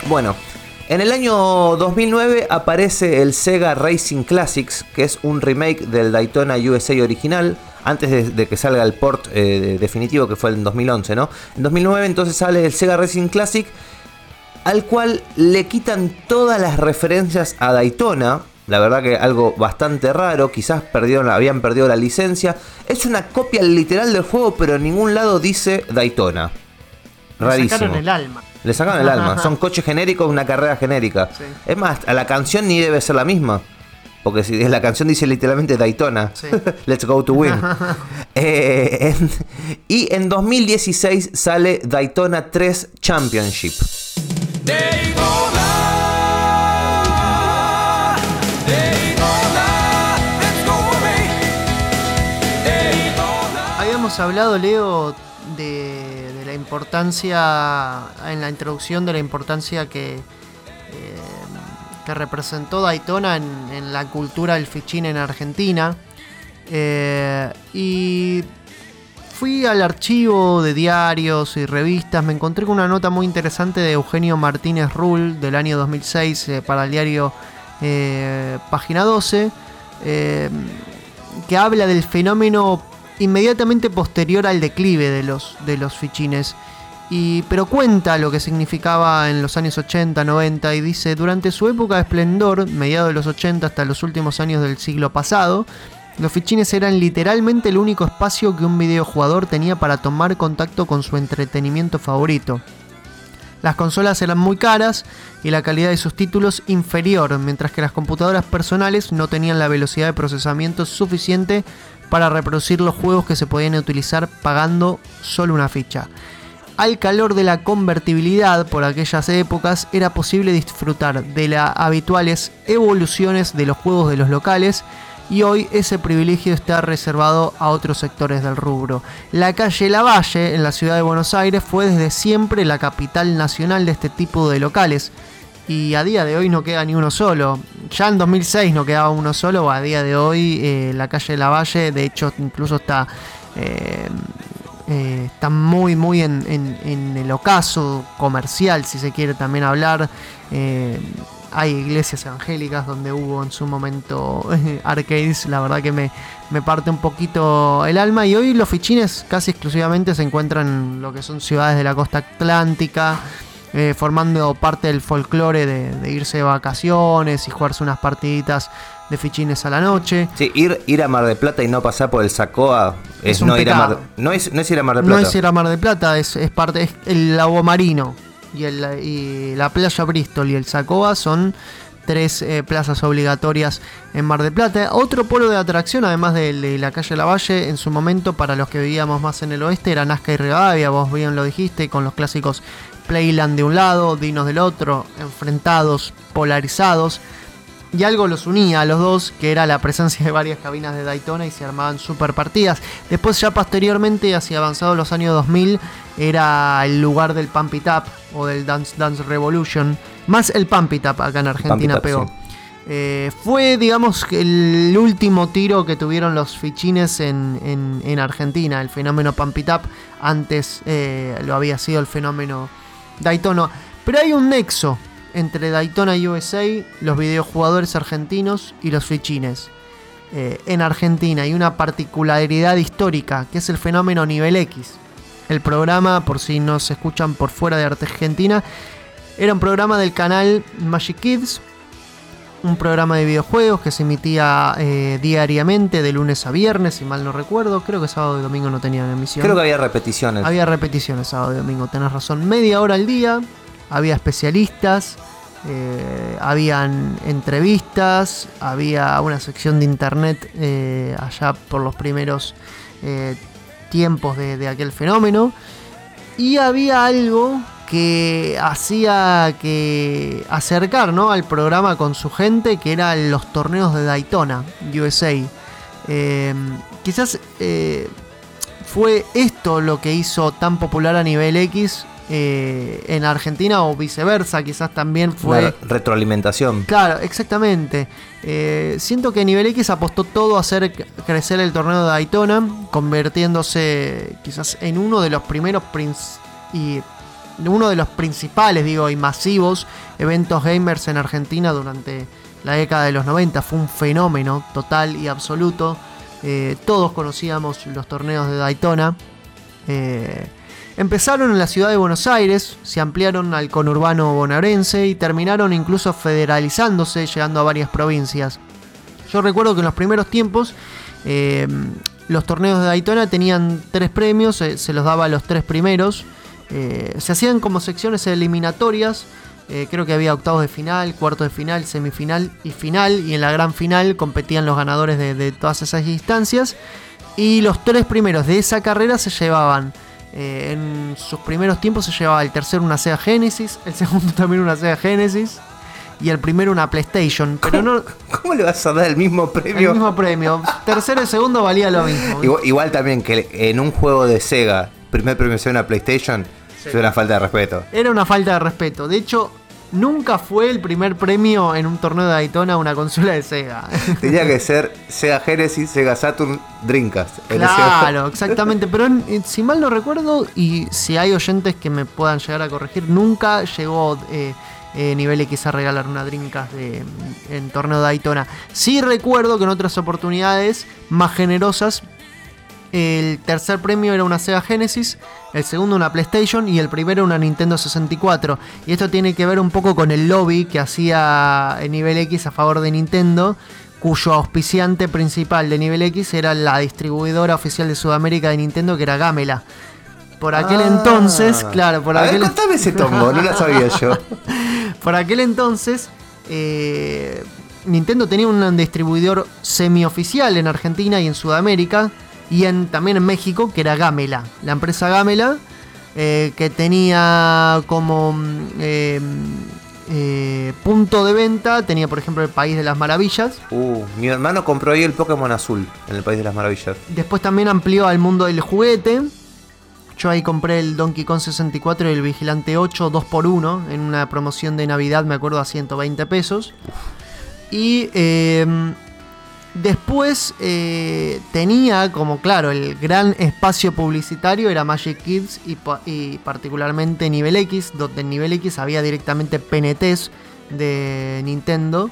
Bueno, en el año 2009 aparece el Sega Racing Classics, que es un remake del Daytona USA original, antes de, que salga el port eh, definitivo que fue en 2011, ¿no? En 2009 entonces sale el Sega Racing Classic, al cual le quitan todas las referencias a Daytona. La verdad que algo bastante raro, quizás perdieron, habían perdido la licencia. Es una copia literal del juego, pero en ningún lado dice Daytona. Rarísimo. el alma. Le sacan el alma. Son coches genéricos, una carrera genérica. Es más, a la canción ni debe ser la misma. Porque si la canción dice literalmente Daytona. Let's go to win. Eh, y en 2016 sale Daytona 3 Championship. Habíamos hablado, Leo, de importancia, en la introducción de la importancia que, eh, que representó Daytona en, la cultura del fichín en Argentina. Eh, y fui al archivo de diarios y revistas, me encontré con una nota muy interesante de Eugenio Martínez Rull del año 2006 eh, para el diario Página 12, que habla del fenómeno inmediatamente posterior al declive de los, de los fichines. Y, pero cuenta lo que significaba en los años 80, 90 y dice, durante su época de esplendor, mediados de los 80 hasta los últimos años del siglo pasado, los fichines eran literalmente el único espacio que un videojugador tenía para tomar contacto con su entretenimiento favorito. Las consolas eran muy caras y la calidad de sus títulos inferior, mientras que las computadoras personales no tenían la velocidad de procesamiento suficiente para reproducir los juegos que se podían utilizar pagando solo una ficha. Al calor de la convertibilidad por aquellas épocas era posible disfrutar de las habituales evoluciones de los juegos de los locales y hoy ese privilegio está reservado a otros sectores del rubro. La calle Lavalle, en la ciudad de Buenos Aires, fue desde siempre la capital nacional de este tipo de locales. Y a día de hoy no queda ni uno solo. Ya en 2006 no quedaba uno solo, a día de hoy eh, la calle Lavalle, de hecho, incluso está, eh, eh, está muy, muy en, en, el ocaso comercial, si se quiere también hablar hay iglesias evangélicas donde hubo en su momento arcades, la verdad que me, me, parte un poquito el alma. Y hoy los fichines casi exclusivamente se encuentran en lo que son ciudades de la costa atlántica, eh, formando parte del folclore de, irse de vacaciones y jugarse unas partiditas de fichines a la noche. Sí, ir, ir a Mar de Plata y no pasar por el Sacoa es, no, ir a Mar, no, es, no es ir a Mar de Plata. No es ir a Mar de Plata, es, es parte, es el lago marino y, el, la playa Bristol y el Sacoa son tres eh, plazas obligatorias en Mar del Plata. Otro polo de atracción, además de, la calle Lavalle, en su momento para los que vivíamos más en el oeste, era Nazca y Rivadavia, vos bien lo dijiste, con los clásicos Playland de un lado, Dinos del otro, enfrentados, polarizados. Y algo los unía a los dos, que era la presencia de varias cabinas de Daytona y se armaban super partidas. Después ya posteriormente, hacia avanzados los años 2000, era el lugar del Pump It Up o del Dance Dance Revolution. Más el Pump It Up acá en Argentina pegó. Eh, fue, digamos, el último tiro que tuvieron los fichines en, Argentina. El fenómeno Pump It Up. Antes eh, lo había sido el fenómeno Daytona. Pero hay un nexo entre Daytona USA, los videojugadores argentinos y los fichines. Eh, en Argentina hay una particularidad histórica que es el fenómeno nivel X. El programa, por si no se escuchan por fuera de Argentina, era un programa del canal Magic Kids, un programa de videojuegos que se emitía eh, diariamente de lunes a viernes, si mal no recuerdo. Creo que sábado y domingo no tenían emisión. Creo que había repeticiones. Había repeticiones sábado y domingo, tenés razón. Media hora al día, había especialistas, eh, habían entrevistas, había una sección de internet eh, allá por los primeros tiempos de, aquel fenómeno. Y había algo que hacía que acercar al programa con su gente, que eran los torneos de Daytona, USA. Eh, quizás eh, fue esto lo que hizo tan popular a nivel X eh, en Argentina o viceversa, quizás también fue... retroalimentación. Claro, exactamente. Eh, siento que Nivel X apostó todo a hacer crecer el torneo de Daytona, convirtiéndose quizás en uno de los primeros y uno de los principales, digo, y masivos eventos gamers en Argentina durante la década de los 90. Fue un fenómeno total y absoluto. Eh, todos conocíamos los torneos de Daytona. Empezaron en la ciudad de Buenos Aires, se ampliaron al conurbano bonaerense y terminaron incluso federalizándose, llegando a varias provincias. Yo recuerdo que en los primeros tiempos eh, los torneos de Daytona tenían tres premios, se los daba a los tres primeros. Eh, se hacían como secciones eliminatorias. Eh, creo que había octavos de final, cuartos de final, semifinal y final. Y en la gran final competían los ganadores de todas esas instancias. Y los tres primeros de esa carrera se llevaban eh, en sus primeros tiempos se llevaba el tercero una Sega Genesis, el segundo también una Sega Genesis y el primero una PlayStation. Pero ¿Cómo, no, ¿Cómo le vas a dar el mismo premio? El mismo premio. Tercero y segundo valía lo mismo. Igual, también que en un juego de Sega, primer premio sea una PlayStation, es una falta de respeto. Era una falta de respeto. De hecho, nunca fue el primer premio en un torneo de Daytona una consola de Sega. Tenía que ser Sega Genesis, Sega Saturn, Dreamcast. Claro, exactamente. Pero si mal no recuerdo, y si hay oyentes que me puedan llegar a corregir, nunca llegó eh, eh, Nivel X a regalar una Dreamcast en torneo de Daytona. Sí recuerdo que en otras oportunidades más generosas el tercer premio era una Sega Genesis, el segundo una PlayStation y el primero una Nintendo 64. Y esto tiene que ver un poco con el lobby que hacía Nivel X a favor de Nintendo, cuyo auspiciante principal de nivel X era la distribuidora oficial de Sudamérica de Nintendo, que era Gamela. Por aquel Ah. entonces, claro, por A aquel ver, contame ese tombo, no la sabía yo. Por aquel entonces, eh, Nintendo tenía un distribuidor semioficial en Argentina y en Sudamérica, y en, también en México, que era Gamela. La empresa Gamela, eh, que tenía como mm, eh, eh, punto de venta, tenía por ejemplo el País de las Maravillas. Uh, mi hermano compró ahí el Pokémon azul en el País de las Maravillas. Después también amplió al mundo del juguete. Yo ahí compré el Donkey Kong 64 y el Vigilante 8 2x1 en una promoción de Navidad, me acuerdo, a 120 pesos. Y eh, después eh, tenía como, claro, el gran espacio publicitario era Magic Kids y, y particularmente Nivel X, donde en Nivel X había directamente PNTs de Nintendo.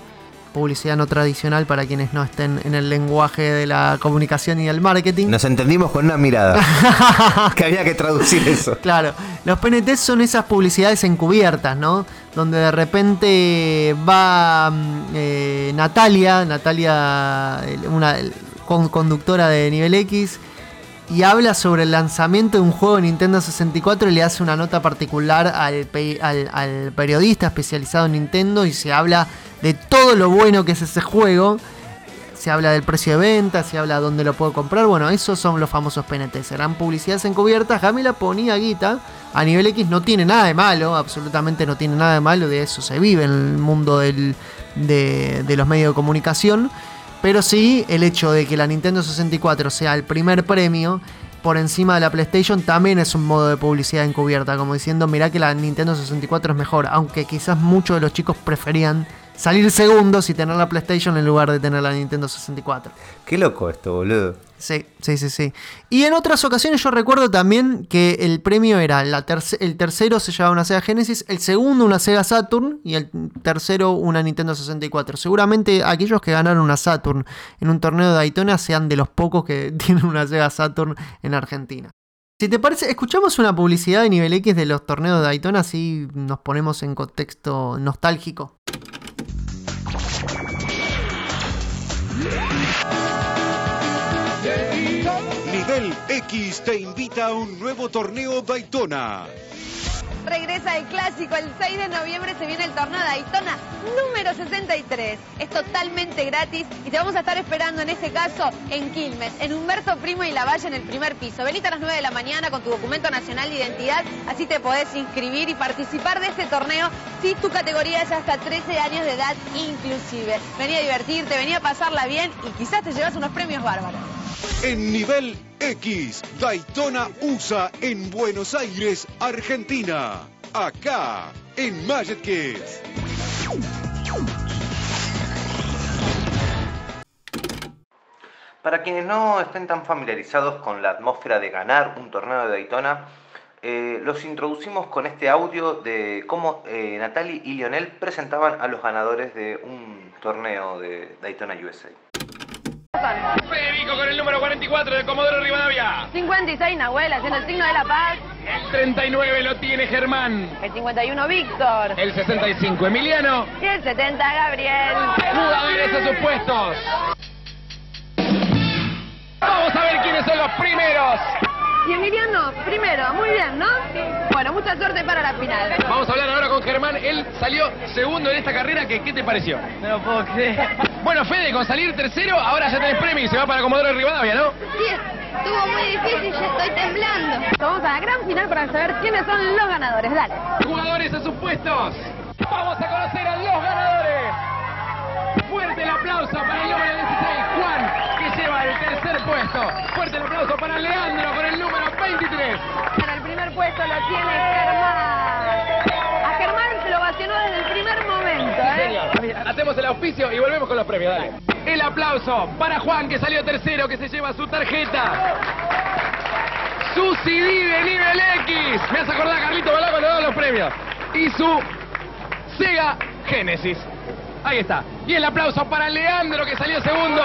Publicidad no tradicional para quienes no estén en el lenguaje de la comunicación y del marketing. Nos entendimos con una mirada. que había que traducir eso. Claro, los PNT son esas publicidades encubiertas, ¿no? Donde de repente va mm, eh, Natalia, Natalia, una conductora de nivel X, y habla sobre el lanzamiento de un juego de Nintendo 64 y le hace una nota particular al, pe- al- al periodista especializado en Nintendo y se habla de todo lo bueno que es ese juego. Se habla del precio de venta, se habla de dónde lo puedo comprar. Bueno, esos son los famosos PNT. Serán publicidades encubiertas. Gamila ponía guita. A nivel X no tiene nada de malo, absolutamente no tiene nada de malo. De eso se vive en el mundo de los medios de comunicación. Pero sí, el hecho de que la Nintendo 64 sea el primer premio por encima de la PlayStation también es un modo de publicidad encubierta. Como diciendo, mirá que la Nintendo 64 es mejor. Aunque quizás muchos de los chicos preferían salir segundos y tener la PlayStation en lugar de tener la Nintendo 64. Qué loco esto, boludo. Sí, sí, sí, sí. Y en otras ocasiones yo recuerdo también que el premio era el tercero se llevaba una Sega Genesis, el segundo una Sega Saturn y el tercero una Nintendo 64. Seguramente aquellos que ganaron una Saturn en un torneo de Daytona sean de los pocos que tienen una Sega Saturn en Argentina. Si te parece, escuchamos una publicidad de nivel X de los torneos de Daytona, así nos ponemos en contexto nostálgico. X te invita a un nuevo torneo Daytona. Regresa el clásico, el 6 de noviembre se viene el torneo Daytona número 63. Es totalmente gratis y te vamos a estar esperando en este caso en Quilmes, en Humberto Primo y La Valle en el primer piso. Venite a las 9 de la mañana con tu documento nacional de identidad, así te podés inscribir y participar de este torneo si tu categoría es hasta 13 años de edad inclusive. Vení a divertirte, vení a pasarla bien y quizás te llevas unos premios bárbaros. En Nivel X, Daytona USA en Buenos Aires, Argentina. Acá, en Magic Kids. Para quienes no estén tan familiarizados con la atmósfera de ganar un torneo de Daytona, eh, los introducimos con este audio de cómo eh, Natalie y Lionel presentaban a los ganadores de un torneo de Daytona USA. Federico con el número 44 de Comodoro Rivadavia. 56 Nahuel haciendo el signo de la paz. El 39 lo tiene Germán. El 51 Víctor. El 65 Emiliano. Y el 70 Gabriel. Jugadores a sus puestos. Vamos a ver quiénes son los primeros. Y Emiliano, primero, muy bien, ¿no? Bueno, mucha suerte para la final. Vamos a hablar ahora con Germán. Él salió segundo en esta carrera. ¿Qué, qué te pareció? No lo puedo creer. Bueno, Fede, con salir tercero, ahora ya tenés premio y se va para Comodoro Rivadavia, ¿no? Sí, estuvo muy difícil, yo estoy temblando. Vamos a la gran final para saber quiénes son los ganadores. Dale. Jugadores a sus puestos. Vamos a conocer a los ganadores. Fuerte el aplauso para el número 16, Juan, que lleva puesto. Fuerte el aplauso para Leandro con el número 23. En el primer puesto lo tiene Germán. A Germán se lo vacionó desde el primer momento, ¿eh? Hacemos el auspicio y volvemos con los premios, dale. El aplauso para Juan, que salió tercero, que se lleva su tarjeta. Su CD de nivel X. Me hace acordar a Carlito Balá cuando daba los premios. Y su Sega Genesis. Ahí está. Y el aplauso para Leandro, que salió segundo.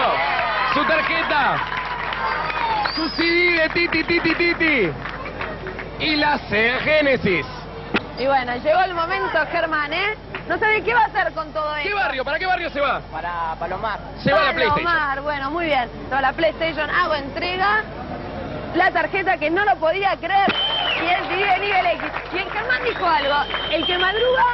Su tarjeta. Su CD de Titi Titi Titi. Y la Sega Genesis. Y bueno, llegó el momento, Germán, ¿eh? No sabe qué va a hacer con todo esto. ¿Qué barrio? ¿Para qué barrio se va? Para Palomar. Se va a la PlayStation. Palomar, bueno, muy bien. Se va a la PlayStation, hago entrega. La tarjeta que no lo podía creer. Y el nivel X. Y el Germán dijo algo. El que madruga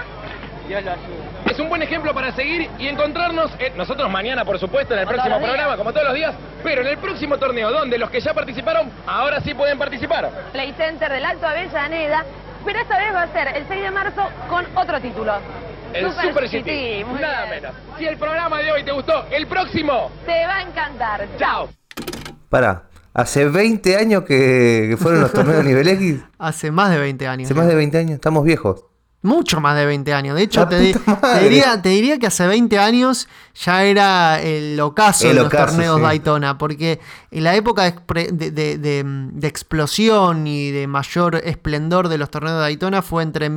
Dios lo ayude. Es un buen ejemplo para seguir y encontrarnos nosotros mañana, por supuesto, en el Como próximo todos los programa, días. como todos los días, pero en el próximo torneo, donde los que ya participaron, ahora sí pueden participar. Play Center del Alto Avellaneda. Pero esta vez va a ser el 6 de marzo con otro título. El Super, GT. muy Nada bien. menos. Si el programa de hoy te gustó, el próximo. Te va a encantar. Chao. Para, hace 20 años que, que fueron los torneos de nivel X. Hace más de 20 años. Hace más de 20 años, estamos viejos. Mucho más de 20 años. De hecho, te, di- te diría, te diría que hace 20 años ya era el ocaso El de los ocaso, torneos sí. Daytona, porque en la época de, de- de- explosión y de mayor esplendor de los torneos de Daytona fue entre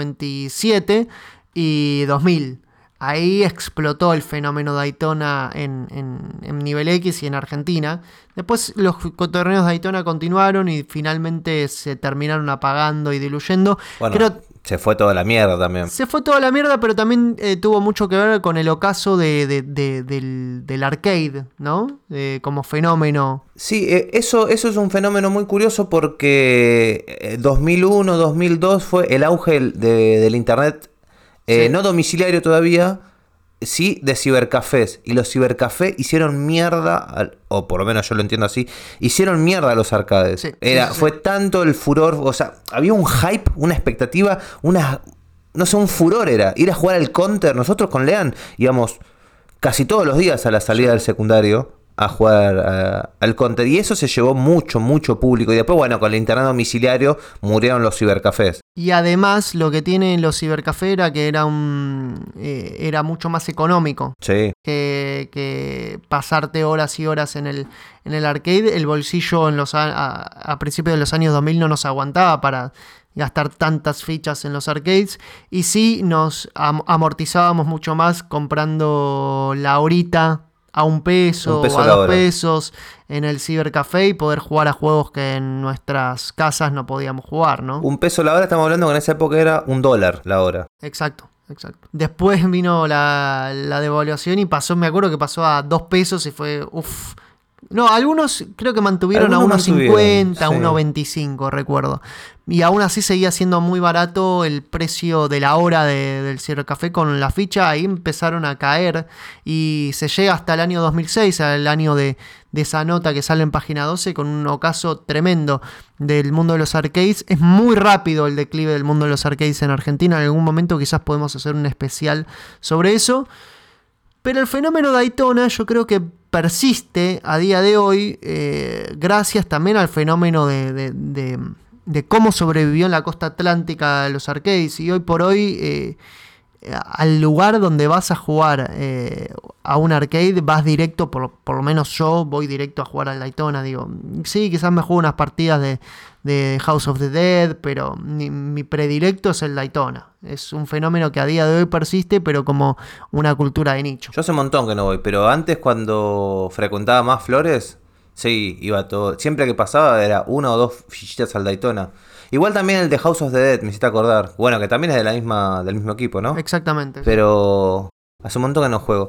1997 y 2000. Ahí explotó el fenómeno Daytona en, en- en nivel X y en Argentina. Después los torneos Daytona continuaron y finalmente se terminaron apagando y diluyendo. Bueno, Creo- se fue toda la mierda también. se fue toda la mierda, pero también eh, tuvo mucho que ver con el ocaso de, de- de- del, del arcade, ¿no? Eh, como fenómeno. Sí, eh, eso, eso es un fenómeno muy curioso porque eh, 2001, 2002 fue el auge del- de- del Internet, eh, Sí. no domiciliario todavía, sí de cibercafés. Y los cibercafés hicieron mierda, al- o por lo menos yo lo entiendo así, hicieron mierda a los arcades. Sí, Era, sí, sí. Fue tanto el furor, o sea, había un hype, una expectativa, una... No sé, un furor era ir a jugar al counter. Nosotros con Lean íbamos casi todos los días a la salida del secundario a jugar a- al counter. Y eso se llevó mucho, mucho público. Y después, bueno, con el internet domiciliario murieron los cibercafés. Y además lo que tienen los cibercafés era que era, un, eh, era mucho más económico Sí. que, que pasarte horas y horas en el, en el arcade. El bolsillo en los, a, a- a principios de los años 2000 no nos aguantaba para gastar tantas fichas en los arcades y sí nos am- amortizábamos mucho más comprando la horita a un peso, Un peso o a dos hora. pesos en el cibercafé y poder jugar a juegos que en nuestras casas no podíamos jugar, ¿no? Un peso la hora, estamos hablando que en esa época era un dólar la hora. Exacto, exacto. Después vino la, la devaluación y pasó, me acuerdo que pasó a dos pesos y fue, uff. No, algunos creo que mantuvieron Algunos a 1.50, mantuvieron, 1.25, recuerdo. Y aún así seguía siendo muy barato el precio de la hora de- del cibercafé con la ficha. Ahí empezaron a caer y se llega hasta el año 2006, el año de, de esa nota que sale en página 12 con un ocaso tremendo del mundo de los arcades. Es muy rápido el declive del mundo de los arcades en Argentina. En algún momento quizás podemos hacer un especial sobre eso. Pero el fenómeno Daytona yo creo que persiste a día de hoy eh, gracias también al fenómeno de, de- de- de cómo sobrevivió en la costa atlántica los arcades. Y hoy por hoy eh, al lugar donde vas a jugar eh, a un arcade vas directo, por, por lo menos yo voy directo a jugar al Daytona. Digo, sí, quizás me juego unas partidas de, de House of the Dead, pero mi, mi predilecto es el Daytona. Es un fenómeno que a día de hoy persiste, pero como una cultura de nicho. Yo hace un montón que no voy, pero antes cuando frecuentaba más flores, sí, iba todo. Siempre que pasaba era una o dos fichitas al Daytona. Igual también el de House of the Dead, me hiciste acordar. Bueno, que también es de la misma, del mismo equipo, ¿no? Exactamente. Pero hace un montón que no juego.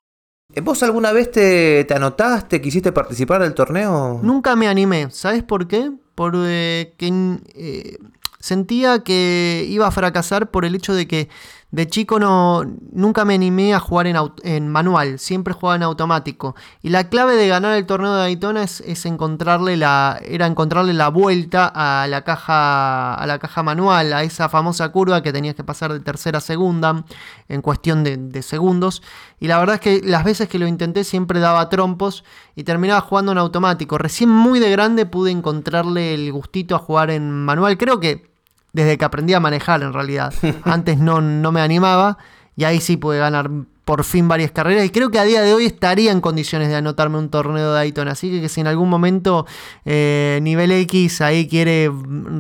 Eh, ¿Vos alguna vez te, te anotaste, quisiste participar del torneo? Nunca me animé. ¿Sabes por qué? Porque eh, sentía que iba a fracasar por el hecho de que de chico no nunca me animé a jugar en, en manual, siempre jugaba en automático. Y la clave de ganar el torneo de Daytona es, es encontrarle la era encontrarle la vuelta a la caja a la caja manual, a esa famosa curva que tenías que pasar de tercera a segunda en cuestión de, de segundos. Y la verdad es que las veces que lo intenté siempre daba trompos y terminaba jugando en automático. Recién muy de grande pude encontrarle el gustito a jugar en manual. Creo que desde que aprendí a manejar en realidad. Antes no, no me animaba y ahí sí pude ganar por fin varias carreras y creo que a día de hoy estaría en condiciones de anotarme un torneo de Daytona. Así que, que si en algún momento eh, nivel X ahí quiere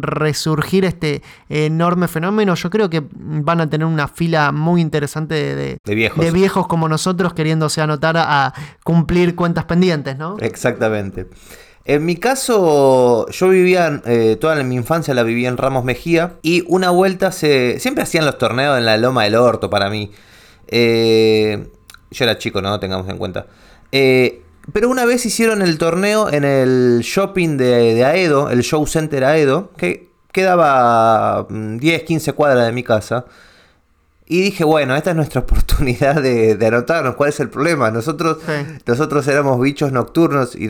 resurgir este enorme fenómeno, yo creo que van a tener una fila muy interesante de, de- De viejos. de viejos como nosotros queriéndose anotar a, a cumplir cuentas pendientes, ¿no? Exactamente. En mi caso, yo vivía, eh, toda mi infancia la vivía en Ramos Mejía y una vuelta se... Siempre hacían los torneos en la Loma del Orto para mí. Eh, yo era chico, no tengamos en cuenta. Eh, pero una vez hicieron el torneo en el shopping de, de Aedo, el Show Center Aedo, que quedaba mm, 10, 15 cuadras de mi casa. Y dije, bueno, esta es nuestra oportunidad de, de anotarnos. ¿Cuál es el problema? Nosotros, Sí. nosotros éramos bichos nocturnos y,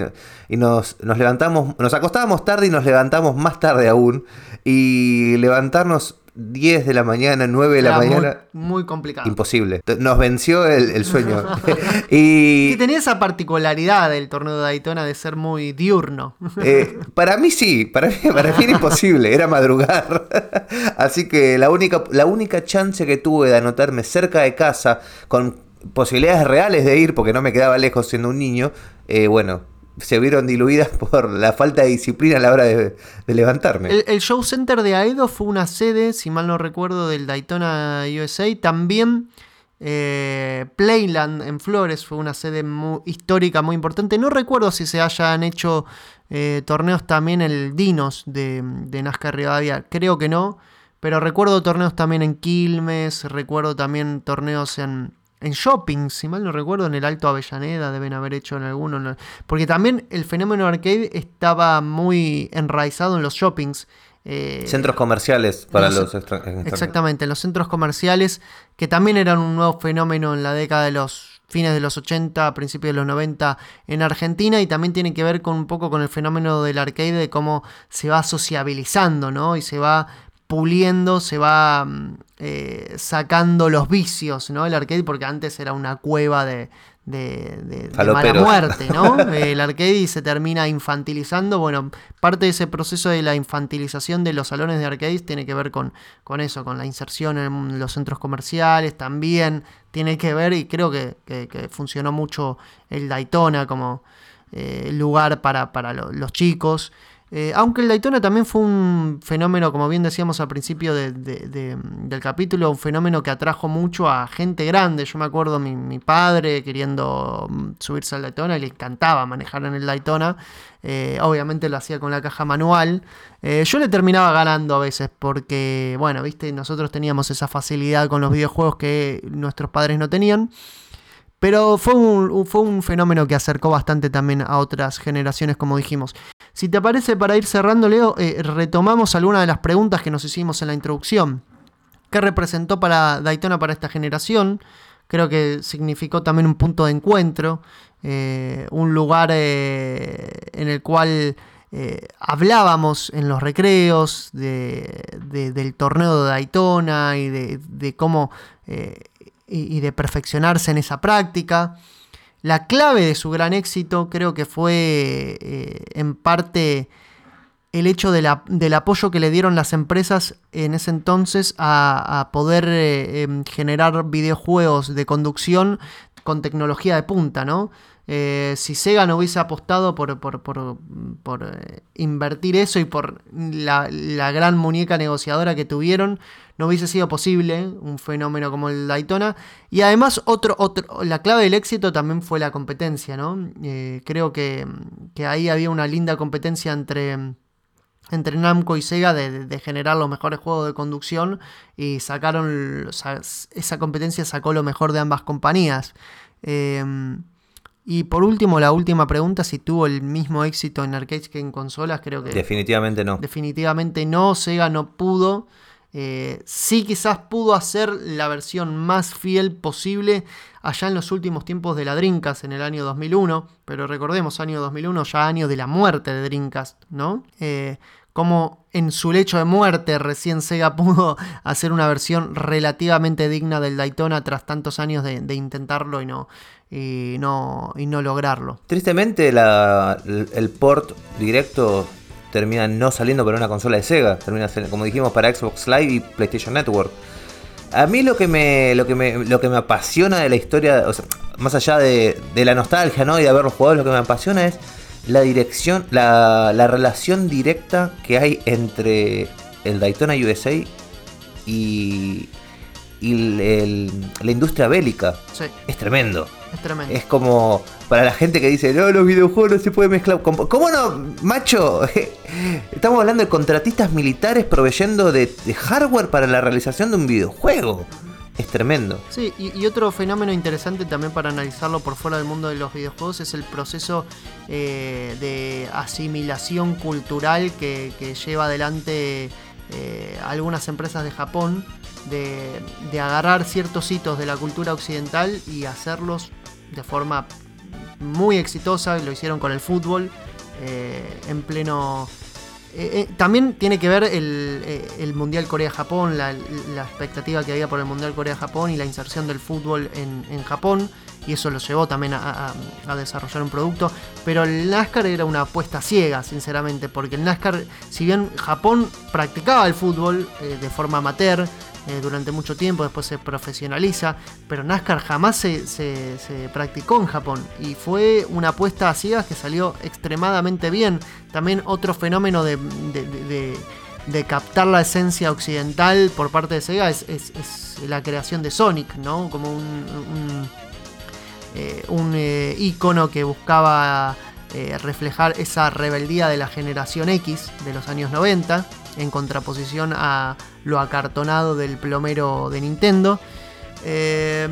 y nos, nos levantamos, nos acostábamos tarde y nos levantamos más tarde aún. Y levantarnos 10 de la mañana, 9 de la Era muy- mañana, Muy, complicado. imposible. Nos venció el, el sueño. Y y tenía esa particularidad del torneo de Daytona de ser muy diurno. Eh, para mí sí, para mí, para mí era imposible, era madrugar. Así que la única, la única chance que tuve de anotarme cerca de casa, con posibilidades reales de ir, porque no me quedaba lejos siendo un niño, eh, bueno, se vieron diluidas por la falta de disciplina a la hora de, levantarme. El, Show Center de Aedo fue una sede, si mal no recuerdo, del Daytona USA. También eh, Playland en Flores fue una sede mu- histórica muy importante. No recuerdo si se hayan hecho eh, torneos también el Dinos de, de NASCAR Rivadavia. Creo que no. Pero recuerdo torneos también en Quilmes. Recuerdo también torneos en, en shopping. Si mal no recuerdo, en el Alto Avellaneda deben haber hecho en alguno. no- Porque también el fenómeno arcade estaba muy enraizado en los shoppings. eh, Centros comerciales para los- los extra- extranjeros. Exactamente, en los centros comerciales, que también eran un nuevo fenómeno en la década de los fines de los 80, principios de los 90 en Argentina, y también tiene que ver con un poco con el fenómeno del arcade, de cómo se va sociabilizando, ¿no? Y se va puliendo, se va mm, eh, sacando los vicios, ¿no? El arcade, porque antes era una cueva de, de, de- de mala muerte, ¿no? El arcade y se termina infantilizando. Bueno, parte de ese proceso de la infantilización de los salones de arcades tiene que ver con, con eso, con la inserción en los centros comerciales también. Tiene que ver, y creo que, que- que funcionó mucho el Daytona como eh, lugar para, para lo- los chicos. Eh, aunque el Daytona también fue un fenómeno, como bien decíamos al principio de- de- de- del capítulo, un fenómeno que atrajo mucho a gente grande. Yo me acuerdo mi, mi padre queriendo mm, subirse al Daytona y le encantaba manejar en el Daytona. Eh, obviamente lo hacía con la caja manual. Eh, yo le terminaba ganando a veces porque, bueno, viste, nosotros teníamos esa facilidad con los videojuegos que nuestros padres no tenían. Pero fue un, fue un fenómeno que acercó bastante también a otras generaciones, como dijimos. Si te parece, para ir cerrando, Leo, eh, retomamos algunas de las preguntas que nos hicimos en la introducción. ¿Qué representó para Daytona para esta generación? Creo que significó también un punto de encuentro, eh, un lugar eh, en el cual hablábamos en los recreos de- de- del torneo de Daytona y de, cómo y, de perfeccionarse en esa práctica. La clave de su gran éxito creo que fue eh, en parte el hecho del apoyo que le dieron las empresas en ese entonces a, a poder eh, em, generar videojuegos de conducción con tecnología de punta, ¿no? Eh, si Sega no hubiese apostado por, eh, invertir eso y por la, gran muñeca negociadora que tuvieron, no hubiese sido posible un fenómeno como el Daytona. Y además, otro, otro, la clave del éxito también fue la competencia, ¿no? Eh, creo que, ahí había una linda competencia entre Namco y Sega de, generar los mejores juegos de conducción y sacaron esa competencia sacó lo mejor de ambas compañías. Y por último, la última pregunta, si tuvo el mismo éxito en arcades que en consolas, creo que Definitivamente no. definitivamente no, Sega no pudo. Eh, sí quizás pudo hacer la versión más fiel posible allá en los últimos tiempos de la Dreamcast en el año 2001, pero recordemos, año 2001 ya año de la muerte de Dreamcast, ¿no? Eh, como en su lecho de muerte recién Sega pudo hacer una versión relativamente digna del Daytona tras tantos años de, intentarlo y no, y no, y no lograrlo. Tristemente el port directo termina no saliendo para una consola de Sega, termina como dijimos para Xbox Live y PlayStation Network. A mí lo que me lo que me lo que me apasiona de la historia, más allá de, de la nostalgia, ¿no? y de haberlo jugado, lo que me apasiona es la dirección, la, la relación directa que hay entre el Daytona USA y y el- el- la industria bélica. Sí, Es tremendo. es tremendo. Es como para la gente que dice, no, los videojuegos no se pueden mezclar. con-". ¿Cómo no, macho? Estamos hablando de contratistas militares proveyendo de, de hardware para la realización de un videojuego. Es tremendo. Sí, y, otro fenómeno interesante también para analizarlo por fuera del mundo de los videojuegos es el proceso eh, de asimilación cultural que, lleva adelante eh, algunas empresas de Japón, de, de agarrar ciertos hitos de la cultura occidental y hacerlos de forma muy exitosa, lo hicieron con el fútbol, eh, en pleno... eh, eh, también tiene que ver el, eh, el Mundial Corea-Japón, la, la expectativa que había por el Mundial Corea-Japón y la inserción del fútbol en, en Japón, y eso los llevó también a, a- a desarrollar un producto. Pero el NASCAR era una apuesta ciega, sinceramente, porque el NASCAR, si bien Japón practicaba el fútbol eh, de forma amateur, eh, durante mucho tiempo, después se profesionaliza, pero NASCAR jamás se, se- practicó en Japón y fue una apuesta a ciegas que salió extremadamente bien. También otro fenómeno de, de- de- de- captar la esencia occidental por parte de Sega es, es- la creación de Sonic, ¿no? Como un, un, eh, un, eh, ícono que buscaba eh, reflejar esa rebeldía de la generación X de los años 90, en contraposición a lo acartonado del plomero de Nintendo. Eh,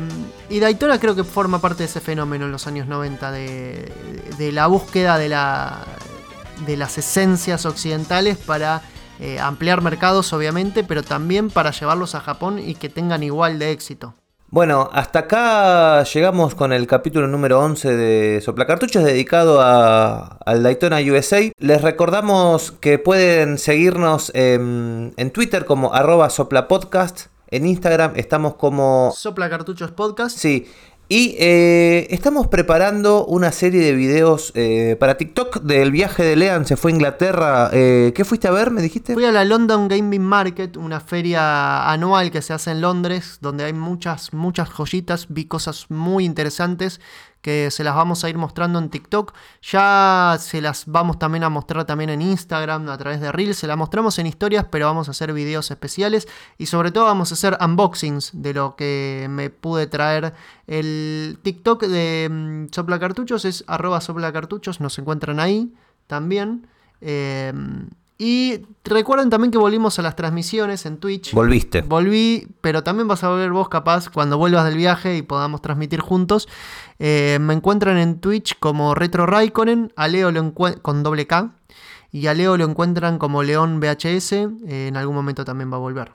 y Daytona creo que forma parte de ese fenómeno en los años 90, de, la búsqueda de las esencias occidentales para eh, ampliar mercados, obviamente, pero también para llevarlos a Japón y que tengan igual de éxito. Bueno, hasta acá llegamos con el capítulo número 11 de Soplacartuchos dedicado a, al Daytona USA. Les recordamos que pueden seguirnos en, en Twitter como arroba soplapodcast. En Instagram estamos como... Sopla Cartuchos Podcast. Sí. Y eh, estamos preparando una serie de videos eh, para TikTok del viaje de Lean. Se fue a Inglaterra. Eh, ¿Qué fuiste a ver? ¿Me dijiste? Fui a la London Gaming Market, una feria anual que se hace en Londres, donde hay muchas, muchas joyitas, vi cosas muy interesantes que se las vamos a ir mostrando en TikTok. Ya se las vamos también a mostrar también en Instagram a través de Reels. Se las mostramos en historias, pero vamos a hacer videos especiales y sobre todo vamos a hacer unboxings de lo que me pude traer. El TikTok de mm, Sopla Cartuchos es arroba Sopla Cartuchos, nos encuentran ahí también. Eh, y recuerden también que volvimos a las transmisiones en Twitch. Volviste. Volví, pero también vas a volver vos capaz cuando vuelvas del viaje y podamos transmitir juntos. Eh, me encuentran en Twitch como Retro Raikkonen, a Leo lo con doble K. Y a Leo lo encuentran como León VHS. eh, en algún momento también va a volver.